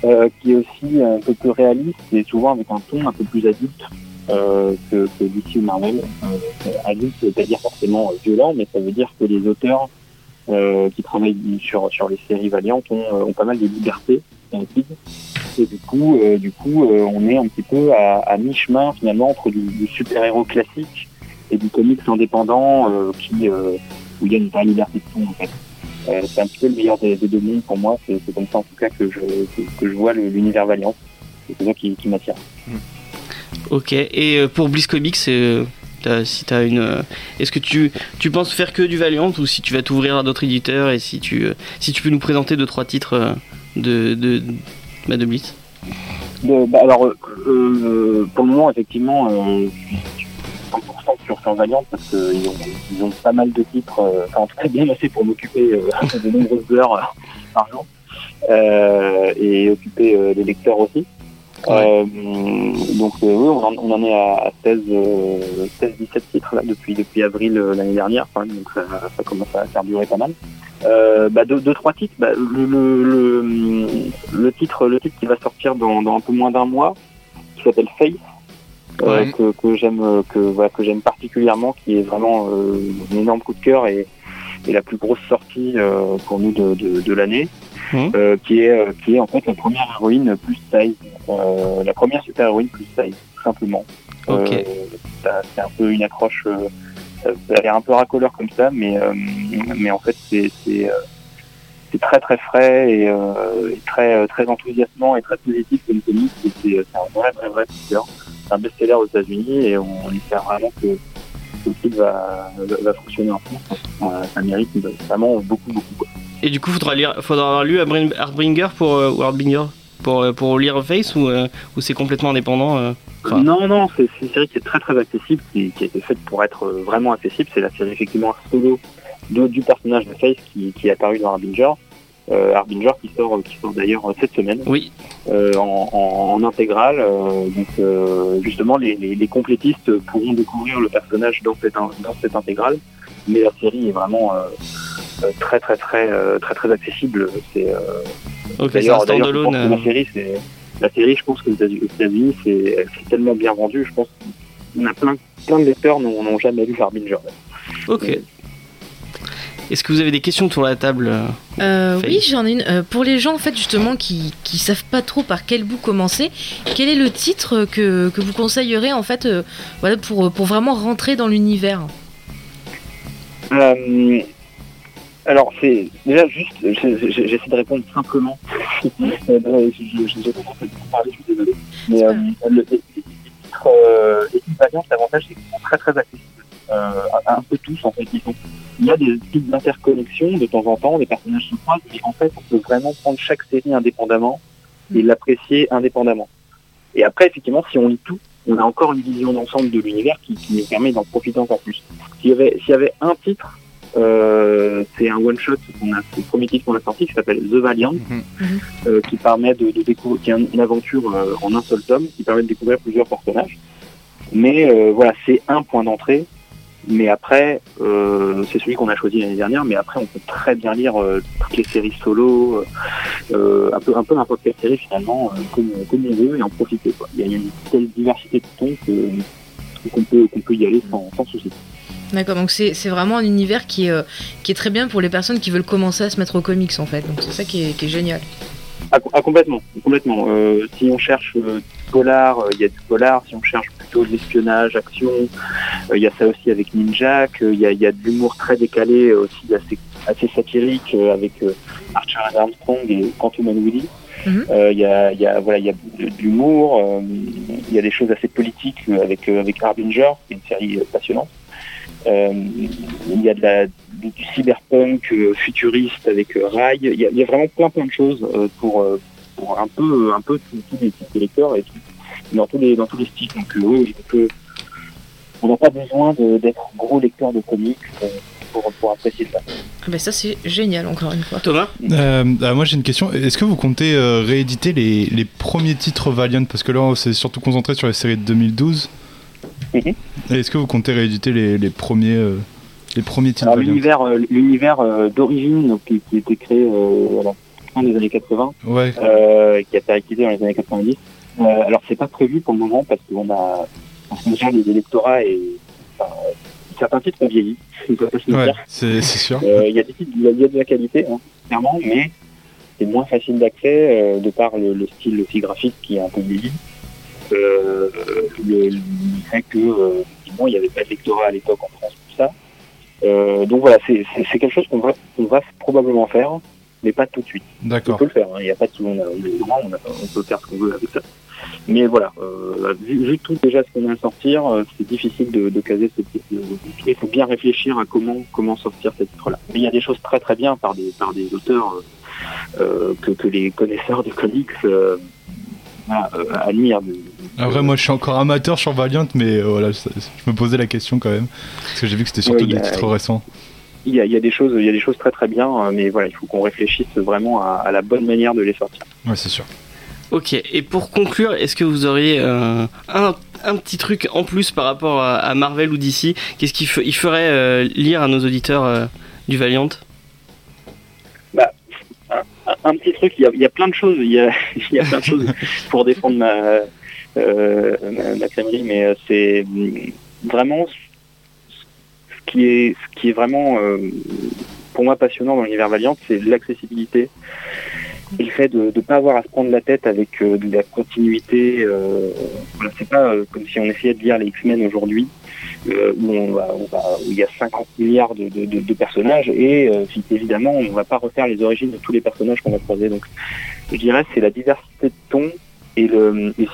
euh, qui est aussi un peu plus réaliste et souvent avec un ton un peu plus adulte euh, que, DC ou Marvel. Euh, adulte, veut pas dire forcément euh, violent, mais ça veut dire que les auteurs euh, qui travaillent sur, sur les séries Valiant ont, euh, ont pas mal de liberté Et du coup, euh, du coup euh, on est un petit peu à, mi-chemin finalement entre du, super-héros classique et du comics indépendant euh, qui, où il y a une vraie liberté de ton c'est un petit peu le meilleur des, deux mondes pour moi. C'est comme ça en tout cas que je, que, je vois l'univers Valiant. C'est ça qui, m'attire. Ok, et pour Bliss Comics, si t'as une, est-ce que tu, tu penses faire que du Valiant ou si tu vas t'ouvrir à d'autres éditeurs et si tu, si tu peux nous présenter deux trois titres de, de, bah, de De- bah, alors, euh, euh, pour le moment, effectivement, je suis 100% sur, sur Valiant parce qu'ils ont, pas mal de titres, euh, enfin, en tout cas bien assez pour m'occuper euh, de nombreuses heures par jour et occuper les lecteurs aussi. Euh, donc euh, oui, on en, on en est à 16, euh, 16 17 titres là, depuis depuis avril euh, l'année dernière, même, donc ça, ça commence à faire durer pas mal. Bah, deux, deux, trois titres. Bah, le, le, le, le titre, le titre qui va sortir dans, dans un peu moins d'un mois, qui s'appelle Face, euh, Ouais. que, que j'aime, que voilà, que j'aime particulièrement, qui est vraiment euh, un énorme coup de cœur et, et la plus grosse sortie euh, pour nous de, de, de l'année, Mhm. euh, qui est, euh, qui est en fait la première héroïne plus size, euh, la première super héroïne plus size, tout simplement. Ça- c'est un peu une accroche. ça ça a l'air un peu racoleur comme ça, mais mais en fait c'est très très frais et, euh, et très très enthousiasmant et très positif comme comics. C'est un vrai vrai vrai. C'est un best-seller aux États-Unis et on, on espère vraiment que le site va, va, va fonctionner en France. Euh, ça mérite vraiment beaucoup beaucoup. quoi. Et du coup, faudra lire, faudra avoir lu Heartbringer pour euh, ou pour euh, pour lire Face ou euh, ou c'est complètement indépendant euh. Non, non, c'est une série qui est très très accessible, qui, qui a été faite pour être vraiment accessible. C'est la série effectivement solo de- du personnage de Face qui, qui est apparu dans Harbinger. Euh, Harbinger qui sort, qui sort d'ailleurs cette semaine Oui. en, en, en intégrale. donc justement, les, les, les complétistes pourront découvrir le personnage dans cette, dans cette intégrale. Mais la série est vraiment très très très euh, très très accessible. C'est euh, Ok, c'est un D'ailleurs, d'ailleurs, je pense standalone. que euh, la série, c'est la série, je pense que aux États-Unis, c'est c'est tellement bien vendu. Je pense qu'on a plein, plein de lecteurs n'ont n'ont jamais lu Harbinger. Ok. Est-ce que vous avez des questions autour de la table euh Euh, oui, j'en ai une. Euh, pour les gens en fait justement qui qui savent pas trop par quel bout commencer, quel est le titre que, que vous conseillerez en fait euh, voilà pour pour vraiment rentrer dans l'univers? Euh, alors, c'est déjà juste, j'essaie de répondre simplement. Euh, je- J'ai à suis désolé. Mais euh, le, les, les titres, euh, les titres variants, l'avantage, c'est qu'ils sont très très accessibles. Euh, un, un peu tous, en fait. Ils sont, il y a des petites interconnexions de temps en temps, des personnages se croisent, mais en fait, on peut vraiment prendre chaque série indépendamment et l'apprécier indépendamment. Et après, effectivement, si on lit tout, on a encore une vision d'ensemble de l'univers qui, qui nous permet d'en profiter encore plus. S'il y avait, s'il y avait un titre, euh, c'est un one shot qu'on a, c'est le premier titre qu'on a sorti qui s'appelle The Valiant, Mhm. euh, qui permet de, de découvrir, qui est une aventure euh, en un seul tome, qui permet de découvrir plusieurs personnages. Mais voilà, c'est un point d'entrée. Mais après, c'est celui qu'on a choisi l'année dernière. Mais après, on peut très bien lire toutes les séries solo, un peu, un peu n'importe quelle série finalement, comme, comme on veut et en profiter. Quoi. Il y a une telle diversité de tons qu'on peut, qu'on peut y aller sans, sans souci. D'accord, donc c'est vraiment un univers qui est, euh, qui est très bien pour les personnes qui veulent commencer à se mettre aux comics en fait. Donc c'est ça qui est, qui est génial. Ah, ah, complètement, complètement. Euh, si on cherche euh, du polar, euh, il y a du polar. Si on cherche plutôt de l'espionnage, action, il y a ça aussi avec Ninjak. Euh, Il y, y a de l'humour très décalé, aussi assez, assez satirique avec Archer and Armstrong et Quantum and Willy. Mhm. Il y a, y a, voilà, il y a de, l'humour, il y a des choses assez politiques avec avec Harbinger, qui est une série passionnante. Euh, il y a de la, du cyberpunk euh, futuriste avec euh, Rai. Il y, a, il y a vraiment plein plein de choses euh, pour, pour un peu un peu tous les types de lecteurs et tout, dans tous les dans tous les styles. Donc euh, oui, on n'a pas besoin d'être gros lecteur de comics euh, pour, pour apprécier ça. Ah bah ça c'est génial encore une fois. Thomas? Euh, ah, moi j'ai une question. Est-ce que vous comptez euh, rééditer les, les premiers titres Valiant? Parce que là on s'est surtout concentré sur les séries de 2012. Et Est-ce que vous comptez rééditer les, les premiers euh, les premiers titres l'univers euh, l'univers euh, d'origine qui, qui a été créé à la fin des années 80 Ouais. qui a été réactivé dans les années 90. Euh, alors c'est pas prévu pour le moment parce qu'on a en moment les électorats et enfin, certains titres ont vieilli, Ouais, c'est sûr. Il y a des titres, il y a- il y a de la qualité, hein, clairement, mais c'est moins facile d'accès de par le, le style aussi graphique qui est un peu vieilli. Euh, le, le fait que euh, effectivement, il n'y avait pas de lectorat à l'époque en France pour ça. Euh, donc voilà, c'est quelque chose qu'on va, qu'on va probablement faire, mais pas tout de suite. On D'accord. peut le faire, hein, il n'y a pas de on a, on on, a- on peut faire ce qu'on veut avec ça. Mais voilà, euh, vu, vu tout déjà ce qu'on a à sortir, euh, c'est difficile de, de caser ce type de... Il faut bien réfléchir à comment comment sortir ces titres-là. Mais il y a des choses très très bien par des par des auteurs euh, que, que les connaisseurs de comics euh, voilà, euh. Après moi je suis encore amateur sur Valiant mais euh, voilà je, je me posais la question quand même parce que j'ai vu que c'était surtout Ouais, des a- titres récents. Il y, a, il y a des choses, il y a des choses très très bien, euh, mais voilà, il faut qu'on réfléchisse vraiment à, à la bonne manière de les sortir. Ouais c'est sûr. Ok, et pour conclure, est-ce que vous auriez euh, un, un petit truc en plus par rapport à, à Marvel ou DC Qu'est-ce qu'il il ferait euh, lire à nos auditeurs euh, du Valiant? Un petit truc, il y a, il y a plein de choses, il y a, il y a plein de choses pour défendre ma, euh, ma, ma crèmerie, mais euh, c'est hum, vraiment ce qui est, ce qui est vraiment euh, pour moi passionnant dans l'univers Valiant, c'est l'accessibilité et le fait de ne pas avoir à se prendre la tête avec euh, de la continuité. Euh, c'est pas euh, comme si on essayait de lire les X-Men aujourd'hui. où, où il y a 50 milliards de, personnages et évidemment on va pas refaire les origines de tous les personnages qu'on va croiser donc je dirais c'est la diversité de ton et,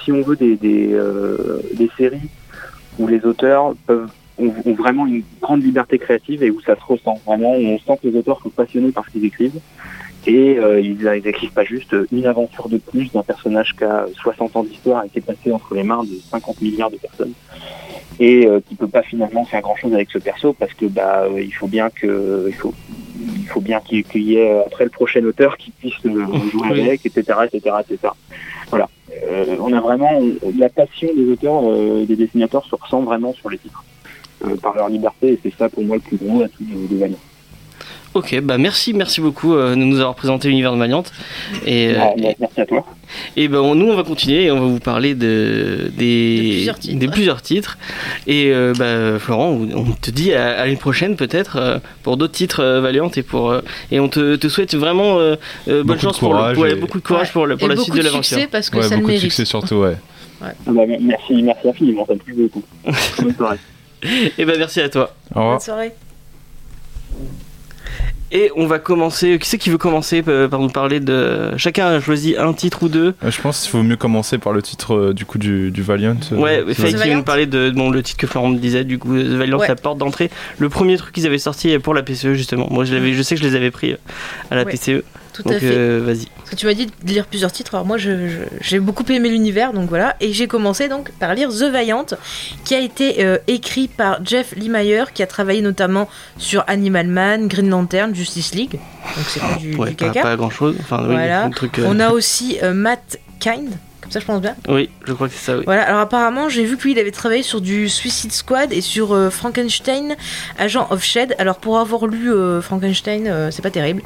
si on veut des, séries où les auteurs ont, vraiment une grande liberté créative et où ça se ressent vraiment on sent que les auteurs sont passionnés par ce qu'ils écrivent et euh, ils, ils écrivent pas juste une aventure de plus d'un personnage qui a 60 ans d'histoire et qui est passé entre les mains de 50 milliards de personnes. Et euh, qui peut pas finalement faire grand chose avec ce perso parce que bah euh, il faut bien que il faut il faut bien qu'il y ait euh, après le prochain auteur qui puisse euh, jouer avec etc etc etc voilà. Euh, on a vraiment la passion des auteurs et des dessinateurs se ressent vraiment sur les titres par leur liberté et c'est ça pour moi le plus gros atout de, de. Ok, bah merci, merci beaucoup euh, de nous avoir présenté l'univers de Valiant. Et, euh, Ah, merci à toi Et ben nous on va continuer et on va vous parler de des De plusieurs titres. des plusieurs titres. Et euh, bah, Florent, on te dit à, à une prochaine peut-être euh, pour d'autres titres euh, Valiant et pour et on te, te souhaite vraiment euh, bonne Beaucoup de chance pour, le, et- beaucoup de courage pour, le- pour Et la beaucoup suite de de l'aventure. succès parce que Ouais, ça le beaucoup de mérite. succès surtout ouais. Ah bah, merci merci infiniment ça me plaît beaucoup bonne soirée Et ben merci à toi. Au revoir. Bonne soirée. Et on va commencer. Qui c'est qui veut commencer euh, par nous parler de chacun a choisi un titre ou deux. Euh, Je pense qu'il vaut mieux commencer par le titre euh, du coup du, du Valiant. Ouais, Faye qui veut nous parler de bon, le titre que Florent me disait, du coup, The Valiant, Ouais. la porte d'entrée. Le premier truc qu'ils avaient sorti pour la PCE, justement. Moi, je, l'avais- je sais que je les avais pris à la Ouais. PCE. Tout Donc, à fait. euh, vas-y. Parce que tu m'as dit de lire plusieurs titres, alors moi je- je- j'ai beaucoup aimé l'univers, donc voilà. Et j'ai commencé donc par lire The Valiant, qui a été euh, écrit par Jeff Lemire, qui a travaillé notamment sur Animal Man, Green Lantern, Justice League. Donc c'est pas du, Ouais, du pas, caca. pas grand chose. Enfin, oui, Voilà. truc. euh, On a aussi Matt Kind, comme ça je pense bien. Oui, je crois que c'est ça, oui. Voilà, alors apparemment j'ai vu que lui il avait travaillé sur du Suicide Squad et sur euh, Frankenstein, Agent of Shed. Alors pour avoir lu euh, Frankenstein, euh, c'est pas terrible.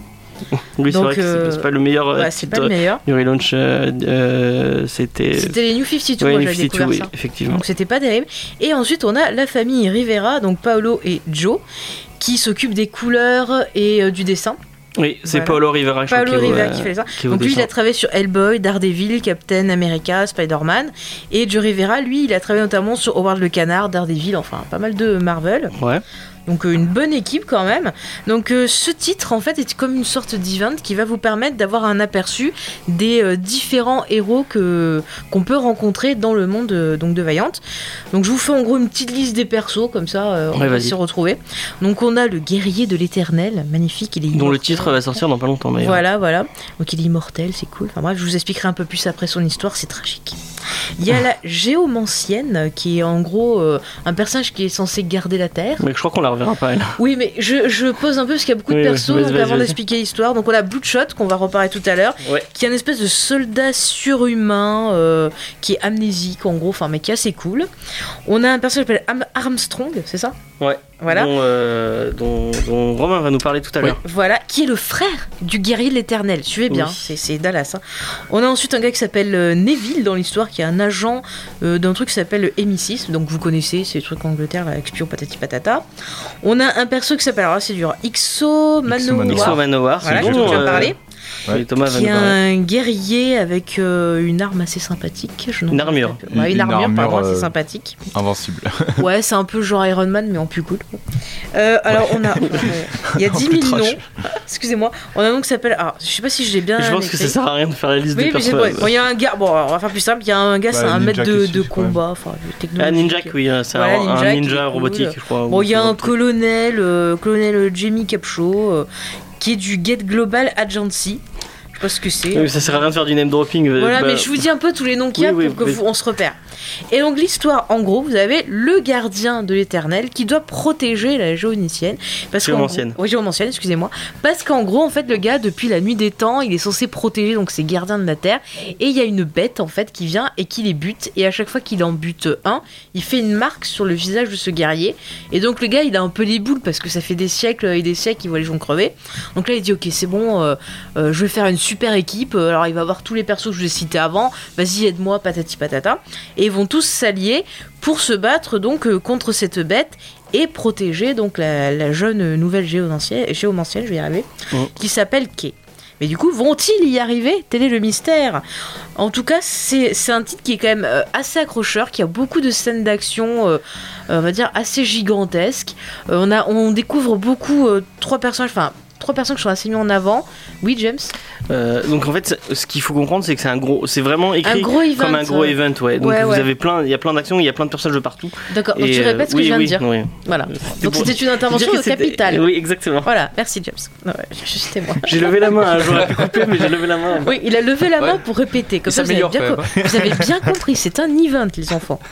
Oui, c'est vrai que c'est- euh, c'est pas le meilleur euh, Ouais, c'est pas titre le meilleur. du relaunch. euh, c'était. C'était les New 52, Ouais, moi New j'avais 52, découvert oui, ça. effectivement. Donc c'était pas terrible. Et ensuite on a la famille Rivera, donc Paolo et Joe, qui s'occupent des couleurs et euh, du dessin. Oui, c'est Voilà. Paolo Rivera, je crois, Paolo au, Rivera qui fait ça. Donc lui il a travaillé sur Hellboy, Daredevil, Captain America, Spider-Man. Et Joe Rivera, lui, il a travaillé notamment sur Howard le Canard, Daredevil, enfin pas mal de Marvel. Ouais. Donc euh, une bonne équipe quand même. Donc euh, ce titre en fait est comme une sorte d'event qui va vous permettre d'avoir un aperçu des euh, différents héros que qu'on peut rencontrer dans le monde donc de Valiant. Donc je vous fais en gros une petite liste des persos comme ça on Ouais, va s'y retrouver. Donc on a le guerrier de l'éternel, magnifique, il est Dont le immortel. titre va sortir dans pas longtemps d'ailleurs. Voilà, voilà. Donc il est immortel, c'est cool. Enfin bref, je vous expliquerai un peu plus après son histoire, c'est tragique. Il y a la géomancienne, qui est en gros euh, un personnage qui est censé garder la Terre. Mais je crois qu'on la reverra pas elle. Oui, mais je, je pose un peu parce qu'il y a beaucoup de oui, persos, donc avant d'expliquer l'histoire. Donc on a Bloodshot, qu'on va reparler tout à l'heure, Ouais. qui est un espèce de soldat surhumain, euh, qui est amnésique en gros, enfin mais qui est assez cool. On a un personnage qui s'appelle Armstrong, c'est ça? Ouais. Voilà. Dont, euh, dont, dont Romain va nous parler tout à l'heure. Voilà, qui est le frère du guerrier de l'éternel. Suivez bien, Oui. c'est- Dallas. hein. On a ensuite un gars qui s'appelle euh, Neville dans l'histoire, qui est un agent euh, d'un truc qui s'appelle MI6. Donc vous connaissez, c'est le truc Angleterre, là, espion patati patata. On a un perso qui s'appelle, alors c'est dur, Ixo Manowar. Ixo Manowar, Voilà, c'est dont bon, tu as euh, parlé. Oui, Thomas Qui est un guerrier avec euh, une arme assez sympathique. Je Une armure. Ouais, une, Une armure, armure, pardon, assez euh, sympathique. Invincible. Ouais, c'est un peu genre Iron Man, mais en plus cool. Euh, alors, on a. Il y a En 10 plus 000 trash. noms. Excusez-moi. On a un nom qui s'appelle. Alors, je sais pas si je l'ai bien. Je pense que ça sert à rien de faire la liste Oui, des personnages. ouais. Bon, il y a un gars. Bon, on va faire plus simple. Il y a un gars, Bah, c'est un maître de, combat. Enfin, Ah, technologique. Ninjak, oui, c'est un, un ninja robotique, cool. je crois. Bon, il y a un colonel, colonel Jamie Capshaw, qui est du Get Global Agency. Pas ce que c'est. Oui, ça sert à rien de faire du name dropping. euh, Voilà, bah, mais je vous dis un peu tous les noms qu'il y a Oui, oui, pour que vous- on se repère. Et donc l'histoire, en gros, vous avez le gardien de l'éternel qui doit protéger la géonicienne. Parce Géomancienne. gros- Oui, géomancienne, excusez-moi. Parce qu'en gros, en fait, le gars, depuis la nuit des temps, il est censé protéger donc ses gardiens de la terre. Et il y a une bête, en fait, qui vient et qui les bute. Et à chaque fois qu'il en bute un, il fait une marque sur le visage de ce guerrier. Et donc le gars, il a un peu les boules parce que ça fait des siècles et des siècles qu'il voit les gens crever. Donc là, il dit, ok, c'est bon, euh, euh, je vais faire une super équipe. Euh, Alors il va voir tous les persos que je vous ai cités avant. Vas-y, aide-moi, patati patata. Et ils vont tous s'allier pour se battre donc euh, contre cette bête et protéger donc la, la jeune nouvelle géomancienne, géomancienne, je vais y arriver, qui s'appelle Kay. Mais du coup, vont-ils y arriver? Tel est le mystère. En tout cas, c'est c'est un titre qui est quand même euh, assez accrocheur, qui a beaucoup de scènes d'action, euh, on va dire, assez gigantesques. Euh, on, a, on découvre beaucoup, euh, trois personnages, enfin, trois personnes qui sont assez mis en avant. Oui, James Euh, donc en fait, ce qu'il faut comprendre, c'est que c'est un gros, c'est vraiment écrit Un gros event. comme un gros euh, event, ouais. Donc ouais, vous ouais. avez plein, il y a plein d'actions, il y a plein de personnages de partout. D'accord, donc tu euh, répètes ce que oui, je viens oui, de dire. oui. Voilà. Donc pour- c'était une intervention c'était- capitale. Oui, exactement. Voilà, merci James. Moi. J'ai levé la main, hein, j'aurais pu couper, mais j'ai levé la main. Oui, il a levé la main Ouais. pour répéter. Comme ça, vous avez, s'améliore bien quand co- vous avez bien compris, c'est un event, les enfants.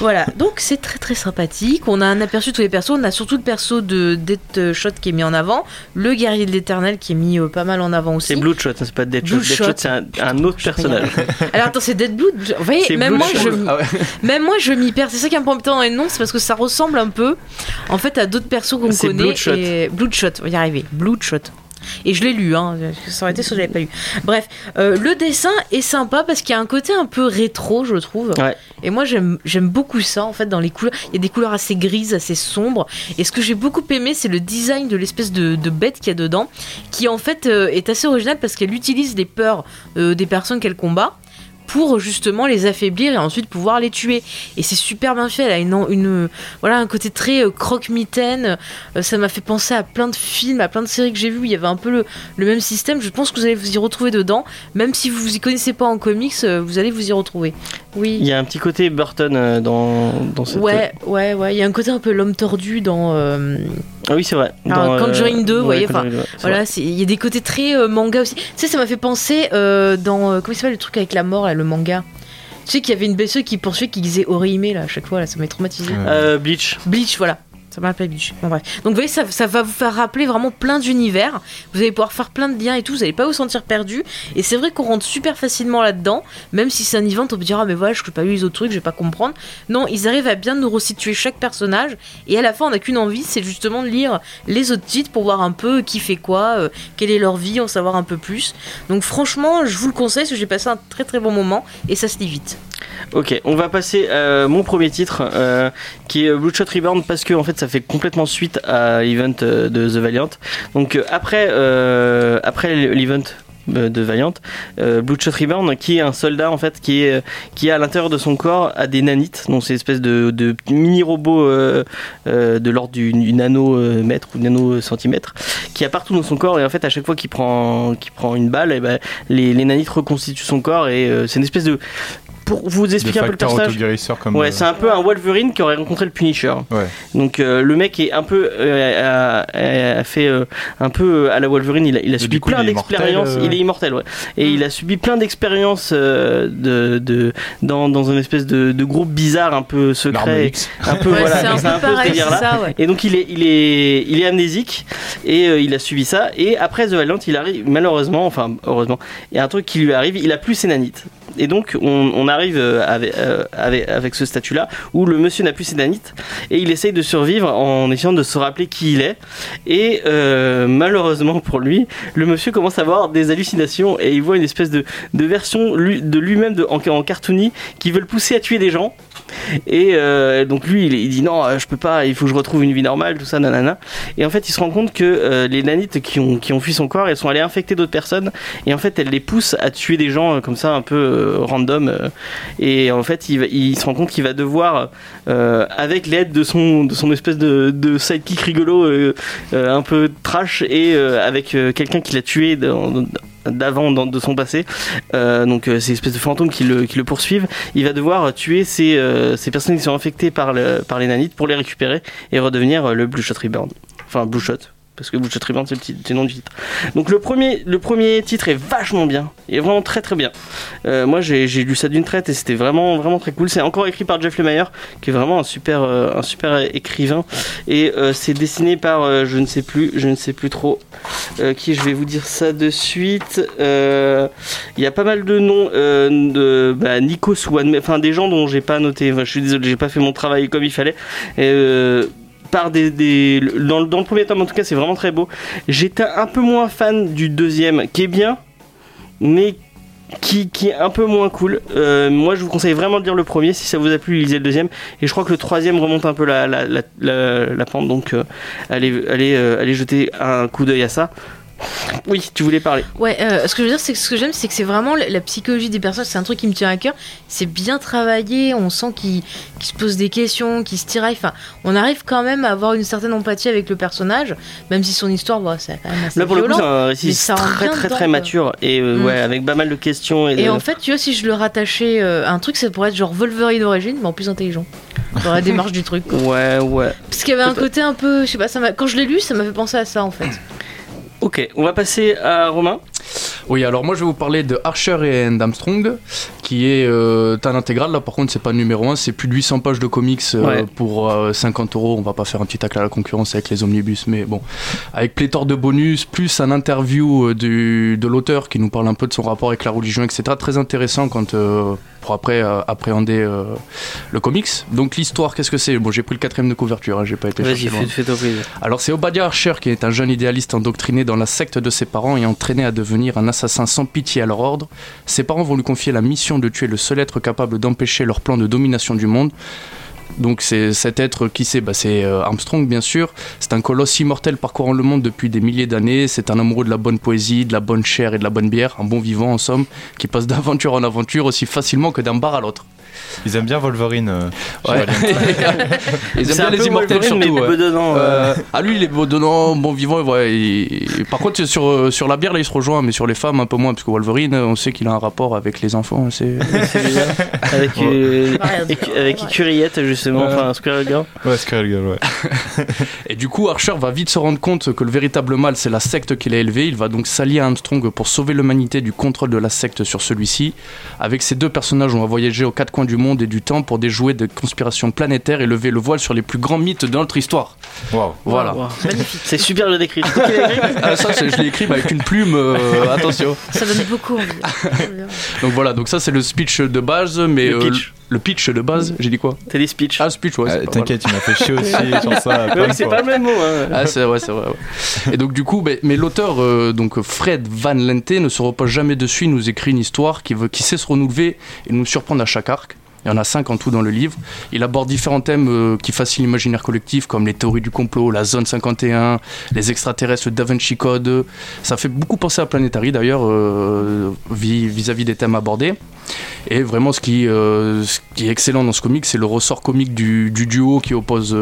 Voilà, donc c'est très très sympathique. On a un aperçu de tous les persos. On a surtout le perso de Deadshot qui est mis en avant. Le guerrier de l'éternel qui est mis euh, pas mal en avant aussi. C'est Bloodshot, hein, c'est pas Deadshot. Bloodshot. Deadshot, c'est un, un autre personnage. Alors attends, c'est Deadblood. Vous voyez, C'est même moi, je, Bloodshot. Ah ouais. même moi je m'y perds. C'est ça qui est un peu embêtant dans les noms, c'est parce que ça ressemble un peu en fait à d'autres persos qu'on C'est connaît. Bloodshot. Et... Bloodshot, on va y arriver. Bloodshot. Et je l'ai lu, hein. ça aurait été si je l'avais pas lu. Bref, euh, le dessin est sympa parce qu'il y a un côté un peu rétro, je trouve. Ouais. Et moi, j'aime beaucoup ça, en fait, dans les couleurs. Il y a des couleurs assez grises, assez sombres. Et ce que j'ai beaucoup aimé, c'est le design de l'espèce de, de bête qu'il y a dedans, qui en fait euh, est assez original parce qu'elle utilise les peurs euh, des personnes qu'elle combat pour justement les affaiblir et ensuite pouvoir les tuer. Et c'est super bien fait. Elle a une, voilà un côté très euh, croque-mitaine. Euh, ça m'a fait penser à plein de films, à plein de séries que j'ai vues où il y avait un peu le, le même système. Je pense que vous allez vous y retrouver dedans. Même si vous vous y connaissez pas en comics, euh, vous allez vous y retrouver. Oui. Il y a un petit côté Burton euh, dans, dans cette. Ouais, ouais, ouais. Il y a un côté un peu l'homme tordu dans. euh, Ah oui, c'est vrai. Dans, Conjuring 2, vous voyez, Conjuring 2, ouais, c'est voilà, il y a des côtés très euh, manga aussi. Tu sais, ça m'a fait penser euh, dans. euh, comment il s'appelle le truc avec la mort, là, le manga? Tu sais qu'il y avait une blesseuse qui poursuivait qui disait Orihime, là, à chaque fois, là, ça m'a traumatisé. Euh, Bleach. Bleach, voilà. Ça m'appelle Bleach. Bon, bref. Donc, vous voyez, ça, ça va vous faire rappeler vraiment plein d'univers. Vous allez pouvoir faire plein de liens et tout. Vous n'allez pas vous sentir perdu. Et c'est vrai qu'on rentre super facilement là-dedans. Même si c'est un event, on peut dire, ah, mais voilà, je n'ai pas lu les autres trucs, je vais pas comprendre. Non, ils arrivent à bien nous resituer chaque personnage. Et à la fin, on n'a qu'une envie, c'est justement de lire les autres titres pour voir un peu qui fait quoi, euh, quelle est leur vie, en savoir un peu plus. Donc, franchement, je vous le conseille parce que j'ai passé un très très bon moment. Et ça se lit vite. Ok, on va passer à mon premier titre euh, qui est Bloodshot Reborn parce que en fait ça fait complètement suite à l'event euh, de The Valiant. Donc euh, après, euh, après l'event de Valiant, euh, Bloodshot Reborn, qui est un soldat en fait qui est qui a à l'intérieur de son corps a des nanites, donc c'est espèce de, de mini euh, de l'ordre du, du nanomètre ou nanocentimètre, qui a partout dans son corps et en fait à chaque fois qu'il prend qu'il prend une balle, et ben les, les nanites reconstituent son corps et c'est une espèce de pour vous expliquer un peu le personnage. comme. Ouais, euh, c'est un peu un Wolverine qui aurait rencontré le Punisher. Ouais. Donc euh, le mec est un peu euh, a, fait euh, un peu à la Wolverine. Il a, il a Et subi coup, plein d'expériences. euh, Il est immortel, ouais. Et il a subi plein d'expériences euh, de, de dans dans une espèce de, de groupe bizarre, un peu secret, un peu Ouais, voilà. c'est un c'est peu pareil, ce délire-là. c'est ça, ouais. Et donc il est, il est, il est amnésique et euh, il a subi ça. Et après The Valiant, il arrive malheureusement, enfin heureusement, il y a un truc qui lui arrive. Il a plus ses nanites. Et donc on, arrive euh, avec, euh, avec, ce statut-là où le monsieur n'a plus ses nanites et il essaye de survivre en essayant de se rappeler qui il est. Et euh, malheureusement pour lui, le monsieur commence à avoir des hallucinations et il voit une espèce de, version de lui-même en, en cartoonie qui veut le pousser à tuer des gens. Et euh, donc lui, il, dit non, je peux pas, il faut que je retrouve une vie normale, tout ça, nanana. Et en fait, il se rend compte que euh, les nanites qui ont, fui son corps, elles sont allées infecter d'autres personnes. Et en fait, elles les poussent à tuer des gens euh, comme ça, un peu random. et en fait, il, se rend compte qu'il va devoir, avec l'aide de son, espèce de, de sidekick rigolo, un peu trash, et avec quelqu'un qui l'a tué dans- d'avant de son passé. Euh, donc euh, ces espèces de fantômes qui le, qui le poursuivent. Il va devoir tuer ces, euh, ces personnes qui sont infectées par, le, par les nanites pour les récupérer et redevenir euh, le Blue Shot Reborn. Enfin Blue Shot parce que Blue Shot Reborn c'est le, petit- c'est le nom du titre donc le premier, le premier titre est vachement bien il est vraiment très très bien Euh, moi j'ai lu ça d'une traite et c'était vraiment vraiment très cool c'est encore écrit par Jeff Lemire qui est vraiment un super, euh, un super écrivain et euh, c'est dessiné par je ne sais plus je ne sais plus trop qui je vais vous dire ça de suite. Il y a pas mal de noms de bah, Nikos ou enfin des gens dont j'ai pas noté. Je suis désolé, j'ai pas fait mon travail comme il fallait. Par des, dans, le- premier tome en tout cas c'est vraiment très beau. J'étais un peu moins fan du deuxième qui est bien, mais qui, qui est un peu moins cool. Euh, moi, je vous conseille vraiment de lire le premier. Si ça vous a plu, lisez le deuxième. Et je crois que le troisième remonte un peu la, la, pente. Donc, euh, euh, allez jeter un coup d'œil à ça. Oui, tu voulais parler. Ouais, euh, ce que je veux dire, c'est que ce que j'aime, c'est que c'est vraiment la, psychologie des personnages. C'est un truc qui me tient à cœur. C'est bien travaillé. On sent qu'ils qu'ils se posent des questions, qu'ils se tiraillent. Enfin, on arrive quand même à avoir une certaine empathie avec le personnage, même si son histoire, bon, c'est quand même assez Là, pour le coup, c'est un récit très, très, très mature. Et euh, Mm. ouais, avec pas mal de questions. Et, Et de- en fait, tu vois, si je le rattachais euh, à un truc, ça pourrait être genre Wolverine d'origine, mais en plus intelligent. Dans la démarche du truc. quoi. Ouais, ouais. Parce qu'il y avait un côté un peu, je sais pas, ça quand je l'ai lu, ça m'a fait penser à ça en fait. Ok, on va passer à Romain. Oui, alors moi je vais vous parler de Archer et Armstrong, qui est euh, un intégral. Là par contre, c'est pas le numéro 1, c'est plus de 800 pages de comics euh, Ouais. pour euh, 50 euros. On va pas faire un petit tacle à la concurrence avec les omnibus, mais bon. Avec pléthore de bonus, plus un interview euh, du, de l'auteur qui nous parle un peu de son rapport avec la religion, etc. Très intéressant quand, euh, pour après euh, appréhender euh, le comics. Donc l'histoire, qu'est-ce que c'est? Bon, j'ai pris le quatrième de couverture, hein, j'ai pas été Vas-y, fais-. Alors c'est Obadiah Archer qui est un jeune idéaliste endoctriné dans la secte de ses parents et entraîné à devenir un assassin sans pitié à leur ordre. Ses parents vont lui confier la mission de tuer le seul être capable d'empêcher leur plan de domination du monde. Donc c'est cet être qui c'est bah, C'est euh, Armstrong bien sûr. C'est un colosse immortel parcourant le monde depuis des milliers d'années. C'est un amoureux de la bonne poésie, de la bonne chair et de la bonne bière. Un bon vivant en somme, qui passe d'aventure en aventure aussi facilement que d'un bar à l'autre. Ils aiment bien Wolverine. euh, Ouais. Ils aiment un bien peu les immortels Wolverine, surtout. mais ouais. bedonnant, euh. Euh, ah lui il est beau donnant, bon vivant, ouais, et- et par contre sur, euh, sur la bière là il se rejoint, mais sur les femmes un peu moins, parce que Wolverine on sait qu'il a un rapport avec les enfants, c'est... C'est bien. avec, euh, avec justement, Ouais. enfin, Squirrel Girl. Ouais, Squirrel Girl, ouais. Et du coup Archer va vite se rendre compte que le véritable mal c'est la secte qu'il a élevée, il va donc s'allier à Armstrong pour sauver l'humanité du contrôle de la secte sur celui-ci. Avec ces deux personnages on va voyager aux quatre coins du monde et du temps pour déjouer des conspirations planétaires et lever le voile sur les plus grands mythes de notre histoire. Waouh. Voilà. Wow. C'est super bien décrit. Ah, ça je l'ai écrit avec une plume, euh, attention. Ça donne beaucoup envie. Donc voilà, donc ça c'est le speech de base, mais Le euh, pitch. le pitch de base, j'ai dit quoi? T'as des speeches. Ah, le speech, ouais. Ah. T'inquiète, tu m'as fait chier aussi sur ça. C'est pas le même mot. Hein. Ah, c'est vrai, c'est vrai. ouais. Et donc, du coup, mais, mais l'auteur, euh, donc Fred Van Lente, ne se repose jamais dessus. Il nous écrit une histoire qui, veut, qui sait se renouveler et nous surprendre à chaque arc. Il y en a cinq en tout dans le livre. Il aborde différents thèmes euh, qui fascinent l'imaginaire collectif, comme les théories du complot, la zone 51, les extraterrestres, le Da Vinci Code. Ça fait beaucoup penser à Planetary d'ailleurs, euh, vis- vis-à-vis des thèmes abordés. Et vraiment, ce qui, euh, ce qui est excellent dans ce comic, c'est le ressort comique du, du duo qui oppose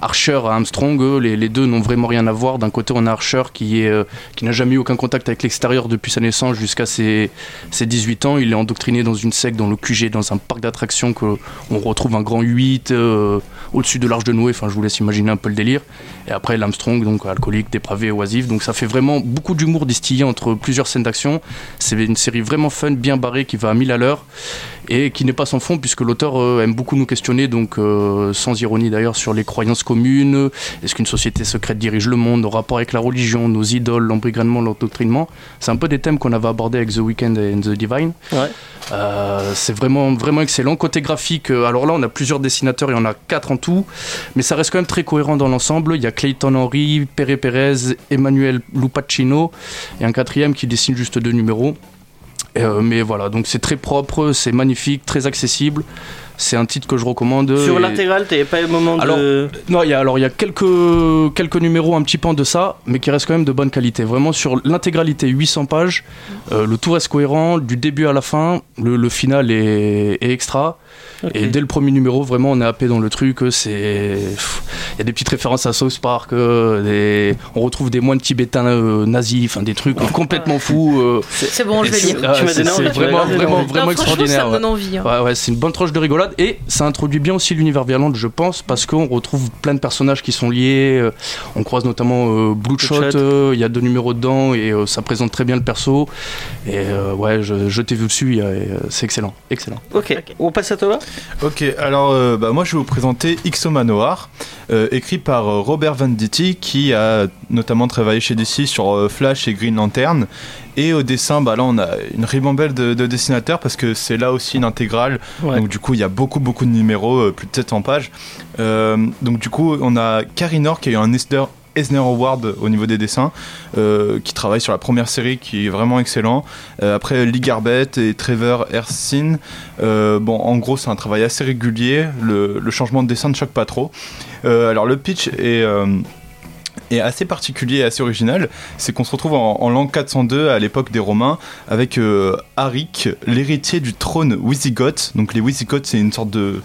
Archer à Armstrong. Les, deux n'ont vraiment rien à voir. D'un côté, on a Archer qui est, qui n'a jamais eu aucun contact avec l'extérieur depuis sa naissance jusqu'à ses, ses 18 ans. Il est endoctriné dans une secte, dans le QG, dans un parc d'attractions que on retrouve un grand 8 euh, au-dessus de l'Arche de Noé. Enfin, je vous laisse imaginer un peu le délire. Et après, l'Armstrong, donc alcoolique, dépravé, oisif. Donc ça fait vraiment beaucoup d'humour distillé entre plusieurs scènes d'action. C'est une série vraiment fun, bien barrée, qui va à 1000 à l'heure et qui n'est pas sans fond puisque l'auteur euh, aime beaucoup nous questionner, donc euh, sans ironie d'ailleurs, sur les croyances communes. Est-ce qu'une société secrète dirige le monde, nos rapports avec la religion, nos idoles, l'embrigadement, l'endoctrinement? C'est un peu des thèmes qu'on avait abordés avec The Weeknd et The Divine. Ouais. Euh, c'est vraiment, vraiment excellent. Côté graphique, alors là, on a plusieurs dessinateurs, il y en a quatre en tout, mais ça reste quand même très cohérent dans l'ensemble. Il y a Clayton Henry, Pere Perez, Emmanuel Lupacino et un quatrième qui dessine juste deux numéros. Euh, mais voilà, donc c'est très propre, c'est magnifique, très accessible. C'est un titre que je recommande. Sur Et- l'intégrale, t'avais pas le moment Alors, de. non, il y a alors il y a quelques quelques numéros un petit peu en deçà, mais qui restent quand même de bonne qualité. Vraiment sur l'intégralité, 800 pages, euh, le tout reste cohérent du début à la fin. Le, le final est, est extra. Et dès le premier numéro, vraiment, on est happé dans le truc. C'est, il y a des petites références à South Park. euh, des- On retrouve des moines tibétains euh, nazis, enfin des trucs complètement fous. euh. C'est bon, je vais lire. ah, c'est- m'as vraiment, vraiment, vraiment Non, extraordinaire. ça me ouais. donne envie. hein. Ouais, ouais, c'est une bonne tranche de rigolade et ça introduit bien aussi l'univers Virland, je pense, parce qu'on retrouve plein de personnages qui sont liés. On croise notamment euh, Bloodshot, euh, il y a deux numéros dedans et euh, ça présente très bien le perso. Et euh, ouais, je, je t'ai vu dessus, et, euh, c'est excellent, excellent. Ok, on passe à Thomas? Ok, alors euh, bah, moi je vais vous présenter Ixoma Noir, euh, écrit par euh, Robert Venditti qui a notamment travaillé chez DC sur euh, Flash et Green Lantern. Et au dessin, bah, là on a une ribambelle de, de dessinateurs parce que c'est là aussi une intégrale. Ouais. Donc du coup il y a beaucoup beaucoup de numéros, euh, plus de 700 pages. Donc du coup on a Karinor qui a eu un Eisner, Award au niveau des dessins, euh, qui travaille sur la première série qui est vraiment excellent. Euh, après Lee Garbett et Trevor Ersin, euh, bon en gros c'est un travail assez régulier, le, changement de dessin ne choque pas trop. Euh, alors le pitch est... assez particulier et assez original, c'est qu'on se retrouve en, l'an 402 à l'époque des Romains avec euh, Arik, l'héritier du trône Wisigoth. Donc les Wisigoths c'est une sorte de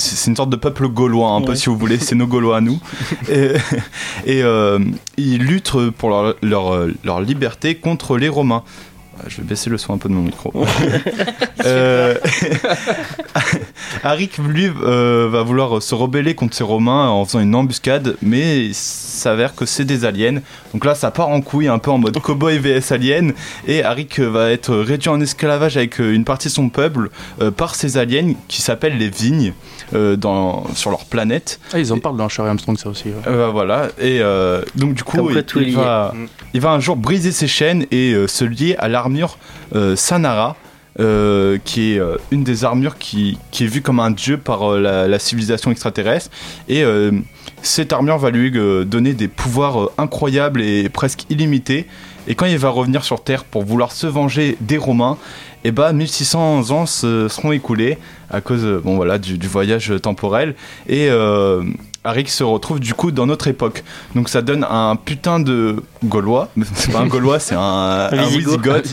c'est une sorte de peuple gaulois un peu si vous voulez, c'est nos Gaulois à nous. et et, euh, ils luttent pour leur, leur, leur liberté contre les Romains. Euh, Je vais baisser le son un peu de mon micro. Euh, Arik, lui, euh, va vouloir se rebeller contre ces Romains en faisant une embuscade, mais il s'avère que c'est des aliens. Donc là, ça part en couille, un peu en mode cowboy vs alien, et Arik va être réduit en esclavage avec euh, une partie de son peuple euh, par ces aliens qui s'appellent les vignes euh, dans, sur leur planète. Ah, ils en parlent dans Sherry Armstrong, ça aussi. ouais. Euh, voilà, et euh, donc du coup, il, il va, Mm. il va un jour briser ses chaînes et euh, se lier à euh, Sanara, euh, qui est euh, une des armures qui, est vue comme un dieu par la, civilisation extraterrestre. Et cette armure va lui donner des pouvoirs incroyables et presque illimités. Et quand il va revenir sur Terre pour vouloir se venger des Romains, et bah 1600 ans se seront écoulés à cause bon, voilà, du, du voyage temporel. Et Arik se retrouve du coup dans notre époque. Donc ça donne un putain de Gaulois, c'est pas un Gaulois, c'est un, un. Wisigoth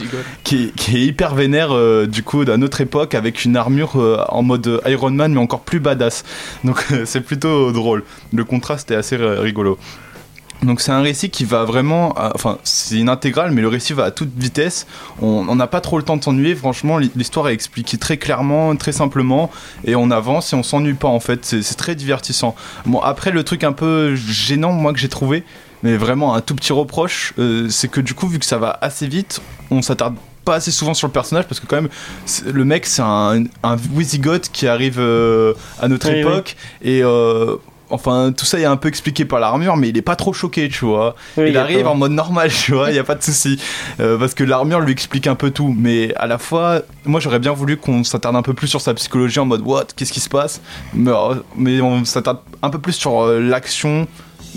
qui, est- qui est hyper vénère euh, du coup d'un autre époque avec une armure euh, en mode Iron Man mais encore plus badass. Donc euh, c'est plutôt drôle. Le contraste est assez rigolo. Donc c'est un récit qui va vraiment, à- enfin c'est une intégrale, mais le récit va à toute vitesse. On n'a pas trop le temps de s'ennuyer. Franchement, l'hi- l'histoire est expliquée très clairement, très simplement, et on avance et on s'ennuie pas en fait. C'est très divertissant. Bon après le truc un peu gênant moi que j'ai trouvé, mais vraiment un tout petit reproche, euh, c'est que du coup vu que ça va assez vite, on s'attarde pas assez souvent sur le personnage parce que quand même le mec c'est un, un Wisigoth qui arrive euh, à notre Oui, époque et euh, enfin tout ça est un peu expliqué par l'armure mais il est pas trop choqué tu vois Oui, il arrive en mode normal, tu vois, il n'y a pas de souci. Euh, parce que l'armure lui explique un peu tout. Mais à la fois, moi j'aurais bien voulu qu'on s'attarde un peu plus sur sa psychologie en mode what, qu'est-ce qui se passe? Mais, euh, mais on s'attarde un peu plus sur euh, l'action.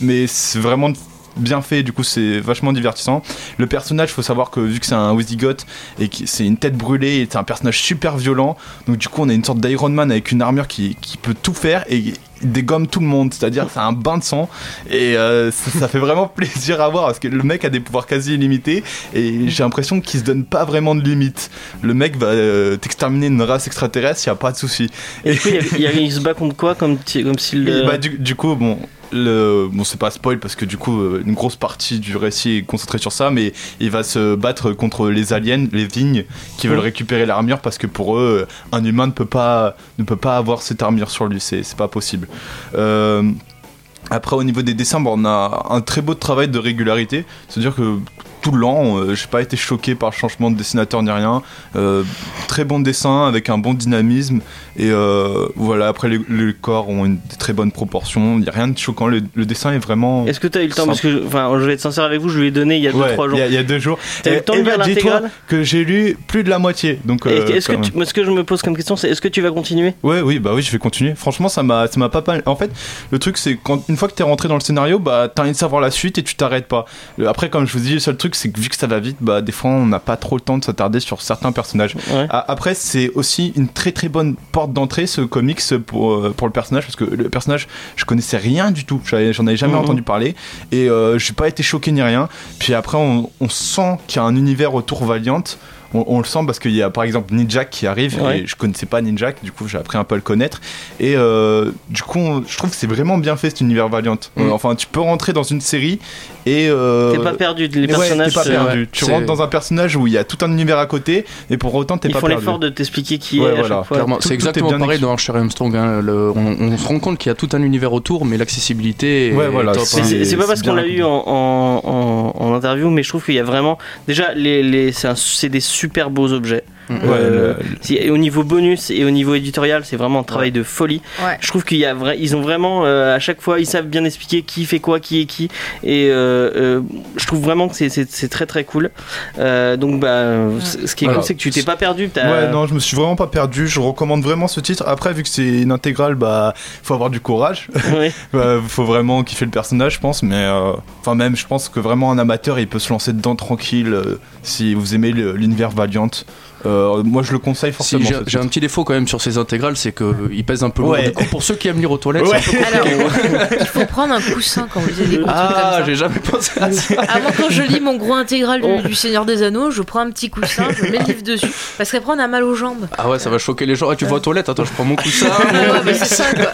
Mais c'est vraiment bien fait, du coup c'est vachement divertissant. Le personnage, faut savoir que vu que c'est un Wizigoth et que c'est une tête brûlée, et c'est un personnage super violent, donc du coup on a une sorte d'Iron Man avec une armure qui, qui peut tout faire et il dégomme tout le monde, c'est-à-dire c'est un bain de sang et euh, ça, ça fait vraiment plaisir à voir parce que le mec a des pouvoirs quasi illimités et j'ai l'impression qu'il se donne pas vraiment de limites. Le mec va euh, t'exterminer une race extraterrestre, y a pas de souci. Et du coup, il y a- il y a- il se bat contre quoi Comme, comme s'il. Bah, du, du coup, bon, le, bon, c'est pas spoil parce que du coup, euh, une grosse partie du récit est concentrée sur ça, mais il va se battre contre les aliens, les vignes, qui veulent récupérer l'armure parce que pour eux, un humain ne peut pas, ne peut pas avoir cette armure sur lui, c'est c'est pas possible. Euh, après, au niveau des dessins, bon, on a un très beau travail de régularité, c'est-à-dire que tout le long, euh, j'ai pas été choqué par le changement de dessinateur ni rien. Euh, très bon dessin avec un bon dynamisme et euh, voilà. Après, les, les corps ont une très bonne proportion. Il y a rien de choquant. Le, le dessin est vraiment. Est-ce que tu as eu le temps? Parce que, enfin, je vais être sincère avec vous, je lui ai donné il y a 2-3 Ouais, jours. il y, a- il y a deux jours. T'as eu le temps de lire l'intégrale? que j'ai lu plus de la moitié. Donc, euh, Est-ce que, tu- ce que je me pose comme question, c'est est-ce que tu vas continuer? Ouais, oui, bah oui, je vais continuer. Franchement, ça m'a, ça m'a pas mal. En fait, le truc, c'est quand une fois que t'es rentré dans le scénario, bah t'as envie de savoir la suite et tu t'arrêtes pas. Après, comme je vous dis, le seul truc, c'est que vu que ça va vite, bah des fois, on n'a pas trop le temps de s'attarder sur certains personnages. Ouais. Ah, Après, c'est aussi une très très bonne porte d'entrée ce comics pour, euh, pour le personnage parce que le personnage, je connaissais rien du tout, j'en avais jamais Mhm. entendu parler et euh, j'ai pas été choqué ni rien. Puis après, on, on sent qu'il y a un univers autour Valiant. On, on le sent parce qu'il y a par exemple Ninjak qui arrive Ouais. et je connaissais pas Ninjak, du coup j'ai appris un peu à le connaître et euh, du coup on- je trouve que c'est vraiment bien fait cet univers Valiant. Euh, enfin tu peux rentrer dans une série et euh, T'es pas perdu, les ouais, personnages. t'es pas perdu. ouais, tu rentres dans un personnage où il y a tout un univers à côté et pour autant t'es Ils pas font perdu. l'effort de t'expliquer qui Ouais, est à voilà, c'est exactement pareil dans Archer Armstrong. hein. Le- on, on se rend compte qu'il y a tout un univers autour, mais l'accessibilité est Ouais, voilà, c'est- hein. C'est pas parce qu'on l'a eu en, en, en- en interview, mais je trouve qu'il y a vraiment. Déjà, les, les, c'est des super beaux objets. Mm. Ouais, Euh, le- si- et au niveau bonus et au niveau éditorial, c'est vraiment un travail de folie. Ouais. Je trouve qu'il y a vrai, ils ont vraiment euh, à chaque fois, ils savent bien expliquer qui fait quoi, qui est qui, et euh, euh, je trouve vraiment que c'est- très très cool. Euh, donc bah, c- ce qui est Voilà. cool, c'est que tu t'es pas perdu. Ouais, non, je me suis vraiment pas perdu. Je recommande vraiment ce titre. Après, vu que c'est une intégrale, bah, faut avoir du courage. Ouais. Bah, faut vraiment kiffer le personnage, je pense. Mais, euh, enfin, même, je pense que vraiment un amateur, il peut se lancer dedans tranquille euh, si vous aimez l'univers Valiant. Euh, moi, je le conseille forcément. j'ai un petit défaut quand même sur ces intégrales, c'est qu'il pèse un peu lourd. Ouais. Du coup, pour ceux qui aiment lire aux toilettes, Ouais. c'est un peu Alors, compliqué. il faut prendre un coussin quand vous lisez des Ah, j'ai jamais pensé à ça. Ah, moi, quand je lis mon gros intégral Oh. du, Seigneur des Anneaux, je prends un petit coussin, je mets le livre dessus, parce qu'après on a mal aux jambes. Ah ouais, ça va choquer les gens. Ah, tu vas aux toilettes, attends, je prends mon coussin. Ouais, mais c'est ça, quoi.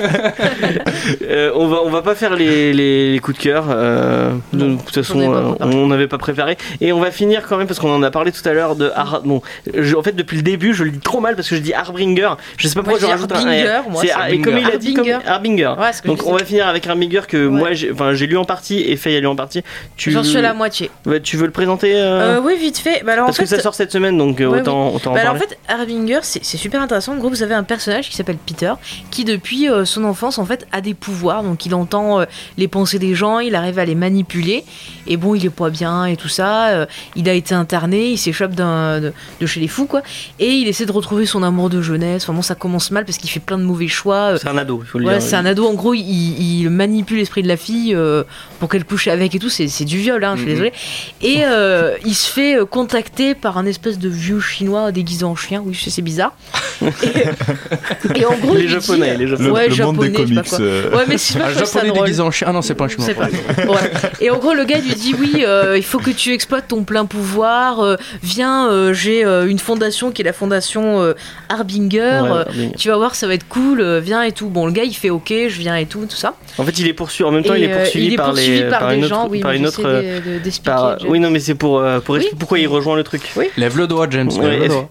Euh, on va on va pas faire les, les, les coups de cœur. euh, de, de toute façon, on euh, n'avait pas préparé. Et on va finir quand même parce qu'on en a parlé tout à l'heure de Har- bon. je- en fait, depuis le début, je le dis trop mal parce que je dis Harbinger. Je sais pas pourquoi je rajoute un Harbinger, R. moi, C'est c'est Har- et comme il a dit, comme Harbinger. Harbinger. Ouais, Donc on va finir avec Harbinger que moi, j'ai- enfin, j'ai lu en partie et Faye a lu en partie. Tu J'en suis à la moitié. Ouais, tu veux le présenter euh, Euh, oui, vite fait. Bah, Parce que ça sort cette semaine, donc euh, autant, en Bah alors en parler. fait, Harbinger, c'est super intéressant. En gros, vous avez un personnage qui s'appelle Peter, qui depuis son enfance, en fait, a des pouvoirs. Donc, il entend les pensées des gens, il arrive à les manipuler. Et bon, il est pas bien et tout ça. il a été interné, il s'échappe de chez les fous, quoi. Et il essaie de retrouver son amour de jeunesse. Vraiment, ça commence mal parce qu'il fait plein de mauvais choix. euh, C'est un ado, il faut le voilà, dire. c'est un ado, en gros, il, il manipule l'esprit de la fille euh, pour qu'elle couche avec et tout. C'est c'est du viol, hein, je suis Mhm. désolée. Et euh, il se fait contacter par un espèce de vieux chinois déguisé en chien. Oui, c'est bizarre. Et, et en gros, Les dit- japonais, les Le, japonais. Ouais, le monde des japonais, sais pas comics. quoi. euh, Ouais, mais c'est pas Un japonais déguisé en chien. Ah non, c'est pas un chinois. C'est pas. pardon. Ouais. Et en gros, le gars lui dit oui, euh, il faut que tu exploites ton plein pouvoir. euh, viens, euh, j'ai euh, une fondation qui est la fondation euh, Harbinger. Ouais, euh, Harbinger. tu vas voir, ça va être cool. euh, viens et tout. Bon, le gars, il fait OK, je viens et tout, tout ça. En fait, il est poursuivi. En même temps, Et, il est euh, poursuivi il est par poursuivi les, par, par des une autre, gens. Oui, par mais une autre. euh, de- de- d'expliquer. par- je- Oui, non, mais c'est pour, euh, pour Oui. expliquer pourquoi il rejoint le truc. Lève le doigt, James. Ouais, lève le et- doigt.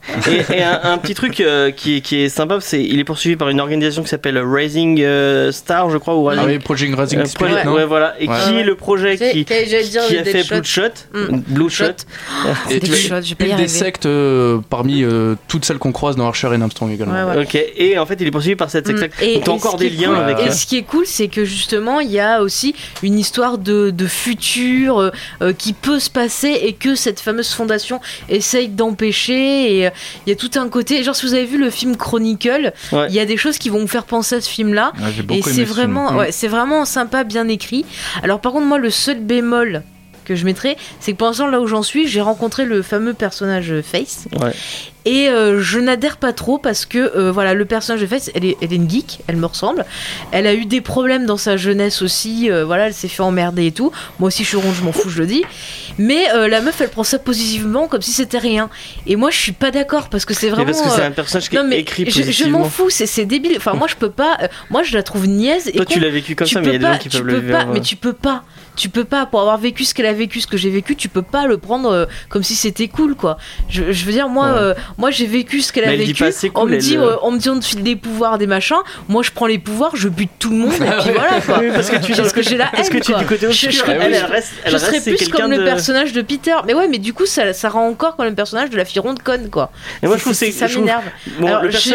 Et, et un, un petit truc euh, qui, est- qui est sympa, c'est il est poursuivi par une organisation qui s'appelle Rising euh, Star, je crois, ou Ah Rising. oui, Project Rising euh, Spirit, ouais, voilà. Et Ouais. qui Ouais. est le projet qui, a fait Mm. Blue Shot. Et tu y une des sectes parmi toutes celles qu'on croise dans Archer et Armstrong également. Ok, et en fait, il est poursuivi par cette Mm. secte. Et- Donc, encore des liens avec. Et ce qui est cool, c'est que justement, il y a aussi une histoire de, de futur euh, euh, qui peut se passer et que cette fameuse fondation essaye d'empêcher. Et euh, il y a tout un côté. Genre, si vous avez vu le film Chronicle, il Ouais. y a des choses qui vont vous faire penser à ce film-là. Ouais, j'ai Et c'est aimé ce film. vraiment, Mm. ouais, c'est vraiment sympa, bien écrit. Alors par contre, moi, le seul bémol que je mettrais, c'est que pour l'instant, là où j'en suis, j'ai rencontré le fameux personnage euh, Face. Ouais. Et euh, je n'adhère pas trop parce que euh, voilà, le personnage de Face, elle est, elle est une geek, elle me ressemble. Elle a eu des problèmes dans sa jeunesse aussi. euh, voilà, elle s'est fait emmerder et tout. Moi aussi, je suis ronde, je m'en fous, je le dis. Mais la meuf, elle prend ça positivement, comme si c'était rien. Et moi, je suis pas d'accord parce que c'est mais vraiment. parce que c'est un personnage qui non est mais écrit je, je m'en fous, c'est c'est débile. Enfin moi je peux pas. moi je la trouve niaise. Et Toi, tu l'as vécu comme ça, mais il y a des gens qui peuvent le pas, vivre. mais tu peux pas. Tu peux pas, pour avoir vécu ce qu'elle a vécu, ce que j'ai vécu, tu peux pas le prendre euh, comme si c'était cool, quoi. Je, je veux dire, moi, Ouais. euh, moi j'ai vécu ce qu'elle Mais a elle dit vécu. pas, c'est on, cool, me dit, elle, euh, on me dit, on te file des pouvoirs, des machins. Moi, je prends les pouvoirs, je bute tout le monde, et puis voilà, quoi. Oui, parce que tu Parce que j'ai la Parce haine, que tu es quoi. du côté Je- obscur. je serais elle, plus- elle reste, elle je reste serais plus comme le personnage de Peter. Mais ouais, mais du coup, ça, ça rend encore comme le personnage de la fille ronde conne, quoi. Et moi, je trouve que c'est ça je m'énerve.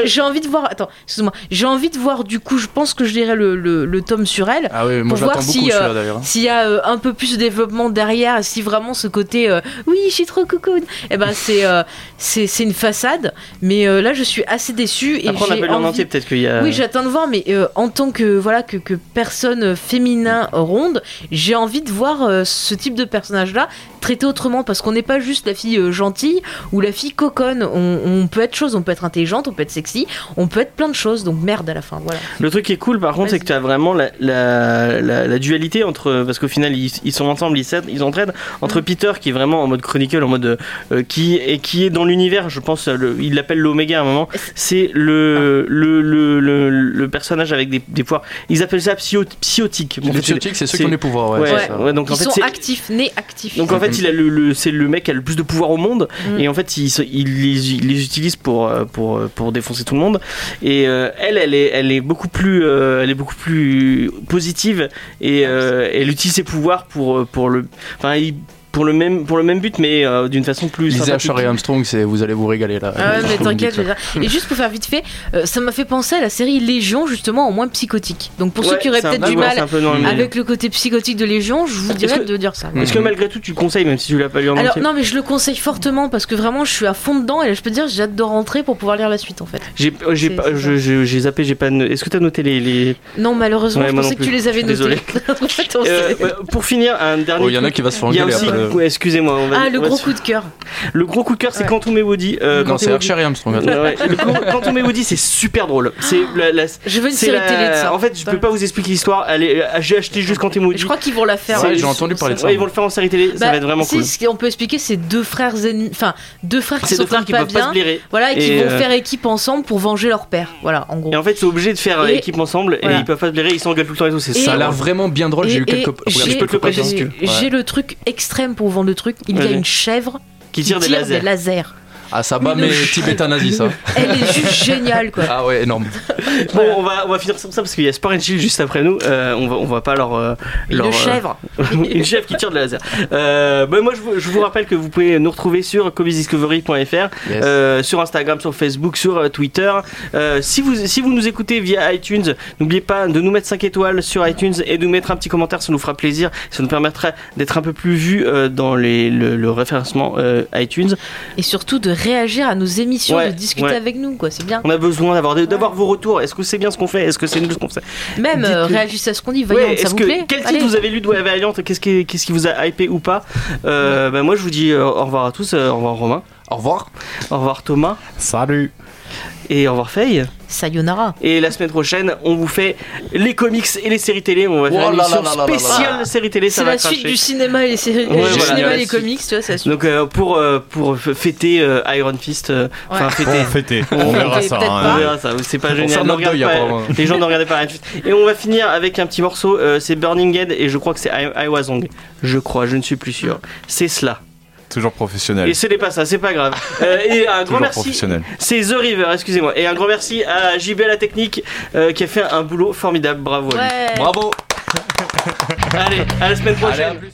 J'ai envie de voir. Attends, excuse-moi. J'ai envie de voir. Du coup, je pense que je lirai le, tome sur elle. Ah oui, moi Pour je voir beaucoup si, euh, celui-là d'ailleurs. S'il y a euh, un peu plus de développement derrière, si vraiment ce côté euh, oui, je suis trop cocoon, et ben c'est euh, c'est une façade. Mais là, je suis assez déçue et Après, on en entier, peut-être qu'il y a. Oui, j'attends de voir, mais en tant que voilà que, que personne féminin ronde, j'ai envie de voir ce type de personnage-là traité autrement, parce qu'on n'est pas juste la fille gentille ou la fille coconne. On, on peut être chose, on peut être intelligente, on peut être sexy, on peut être plein de choses. Donc merde à la fin, voilà. Le truc qui est cool par contre, c'est que tu as vraiment la, la, la, la dualité entre. Parce qu'au final, ils, ils sont ensemble, ils ils entraident. Entre Mm. Peter qui est vraiment en mode chronicle, en mode. euh, qui, et qui est dans l'univers, je pense, le- il l'appelle l'Oméga à un moment. C'est le, le, le, le, le personnage avec des, des pouvoirs. Ils appellent ça psycho- psychotique. Bon, en Les fait, c'est- psychotiques, c'est ceux qui ont les pouvoirs, ouais. Donc en Ils fait, sont c'est. actifs, nés actifs. Donc en fait, il a le, le- c'est le mec qui a le plus de pouvoir au monde Mm. et en fait, il, les, il les utilise pour, euh, pour, euh, pour défoncer tout le monde. Et euh, elle, elle est, elle est beaucoup plus, euh, elle est beaucoup plus positive et euh, elle utilise ses pouvoirs pour, euh, pour le, enfin, il- pour le même, pour le même but, mais euh, d'une façon plus. Lisez. Asher et Armstrong, c'est- vous allez vous régaler là. Ah ouais, mais t'inquiète, je ça. vais dire. Et juste pour faire vite fait, euh, ça m'a fait penser à la série Légion, justement, en moins psychotique. Donc pour ceux qui auraient peut-être peu- du ouais, mal avec le côté psychotique de Légion, je vous dirais que- de dire ça. Est-ce que malgré tout, tu le conseilles, même si tu l'as pas lu en Alors entier non mais je le conseille fortement parce que vraiment je suis à fond dedans et là je peux te dire j'ai hâte de rentrer pour pouvoir lire la suite en fait. J'ai, euh, j'ai zappé, j'ai pas. no- Est-ce que t'as noté les, les... Non malheureusement Ouais, je pensais que tu les avais notés. pour finir, un dernier. Oh, il y en a qui va se faire engueuler ouais, excusez-moi, on va- Ah le on va gros se- coup de cœur. Le gros coup de cœur, c'est Ouais. Quantum et Woody. Euh, Non, c'est Archer et Armstrong. Ouais, Quantum et Woody, c'est super drôle. C'est la, la- Je veux une série la- télé de ça. En fait, je peux pas vous expliquer l'histoire. Allez, euh, j'ai acheté juste Quantum et Woody. Je crois qu'ils vont la faire. Ouais, euh, j'ai entendu parler de ça. Ouais, ils vont le faire en série télé. ça Bah, va être vraiment si, cool. Ce qu'on peut expliquer, c'est deux frères ennemis, enfin deux frères qui qui pas peuvent pas se bien, blairer. voilà, et qui Et, vont euh, faire équipe ensemble pour venger leur père. Voilà, en gros. Et en fait, ils sont obligés de faire euh, équipe ensemble et ils peuvent pas se blairer. Ils s'engueulent tout le temps et tout. Ça a l'air vraiment bien drôle. J'ai eu quelques. Je peux te le si j'ai- tu veux. j'ai Ouais. le truc pour vendre le truc. Il y a une chèvre Qui tire des lasers. lasers. Ah, ça bat mes tibétains nazis, ça. Elle est juste géniale quoi. Ah ouais, énorme. Bon, on va, on va finir sur ça parce qu'il y a Sport and Chill juste après nous. Euh, on va, on va pas leur. euh, leur, Une euh, chèvre. une chef qui tire de laser. Euh, bah, moi, je vous, je vous rappelle que vous pouvez nous retrouver sur comicsdiscovery.fr, Yes. euh, sur Instagram, sur Facebook, sur euh, Twitter. Euh, si, vous, si vous nous écoutez via iTunes, n'oubliez pas de nous mettre 5 étoiles sur iTunes et de nous mettre un petit commentaire, ça nous fera plaisir. Ça nous permettra d'être un peu plus vus euh, dans les, le, le référencement euh, iTunes. Et surtout de réagir à nos émissions, Ouais, de discuter ouais. avec nous quoi. C'est bien. On a besoin d'avoir d'avoir vos retours. Est-ce que c'est bien ce qu'on fait? Est-ce que c'est nul ce qu'on fait? Même euh, réagissez à ce qu'on dit. Ouais, Vaillante, ça vous que plaît quel Allez. titre vous avez lu de Valiant Qu'est-ce qui, qu'est-ce qui vous a hypé ou pas? Euh, bah, Moi, je vous dis euh, au revoir à tous. euh, au revoir Romain. Au revoir. Au revoir Thomas. Salut Et au revoir Faye. Sayonara. Et la semaine prochaine, on vous fait les comics et les séries télé. On va faire Oh une émission là là là là là. spéciale séries télé. Ça C'est la suite cracher. du cinéma et les séries, Ouais, du voilà. cinéma et les comics, tu vois, c'est la suite. Donc euh, pour euh, pour fêter euh, Iron Fist, enfin Ouais. fêter. Bon, fêtez. On On verra fêter, ça. hein. On verra ça, c'est pas génial. Ne deuil, pas- apparemment. les gens ne regardaient pas Iron Fist. Et on va finir avec un petit morceau, euh, c'est Burning Head et je crois que c'est I, I Was Wrong. Je crois, je ne suis plus sûr. C'est cela. Toujours professionnel. Et ce n'est pas ça, c'est pas grave. Euh, et un grand merci. C'est The River, excusez-moi. Et un grand merci à JB à la technique euh, qui a fait un boulot formidable. Bravo. à lui. Ouais. Bravo. Allez, à la semaine prochaine.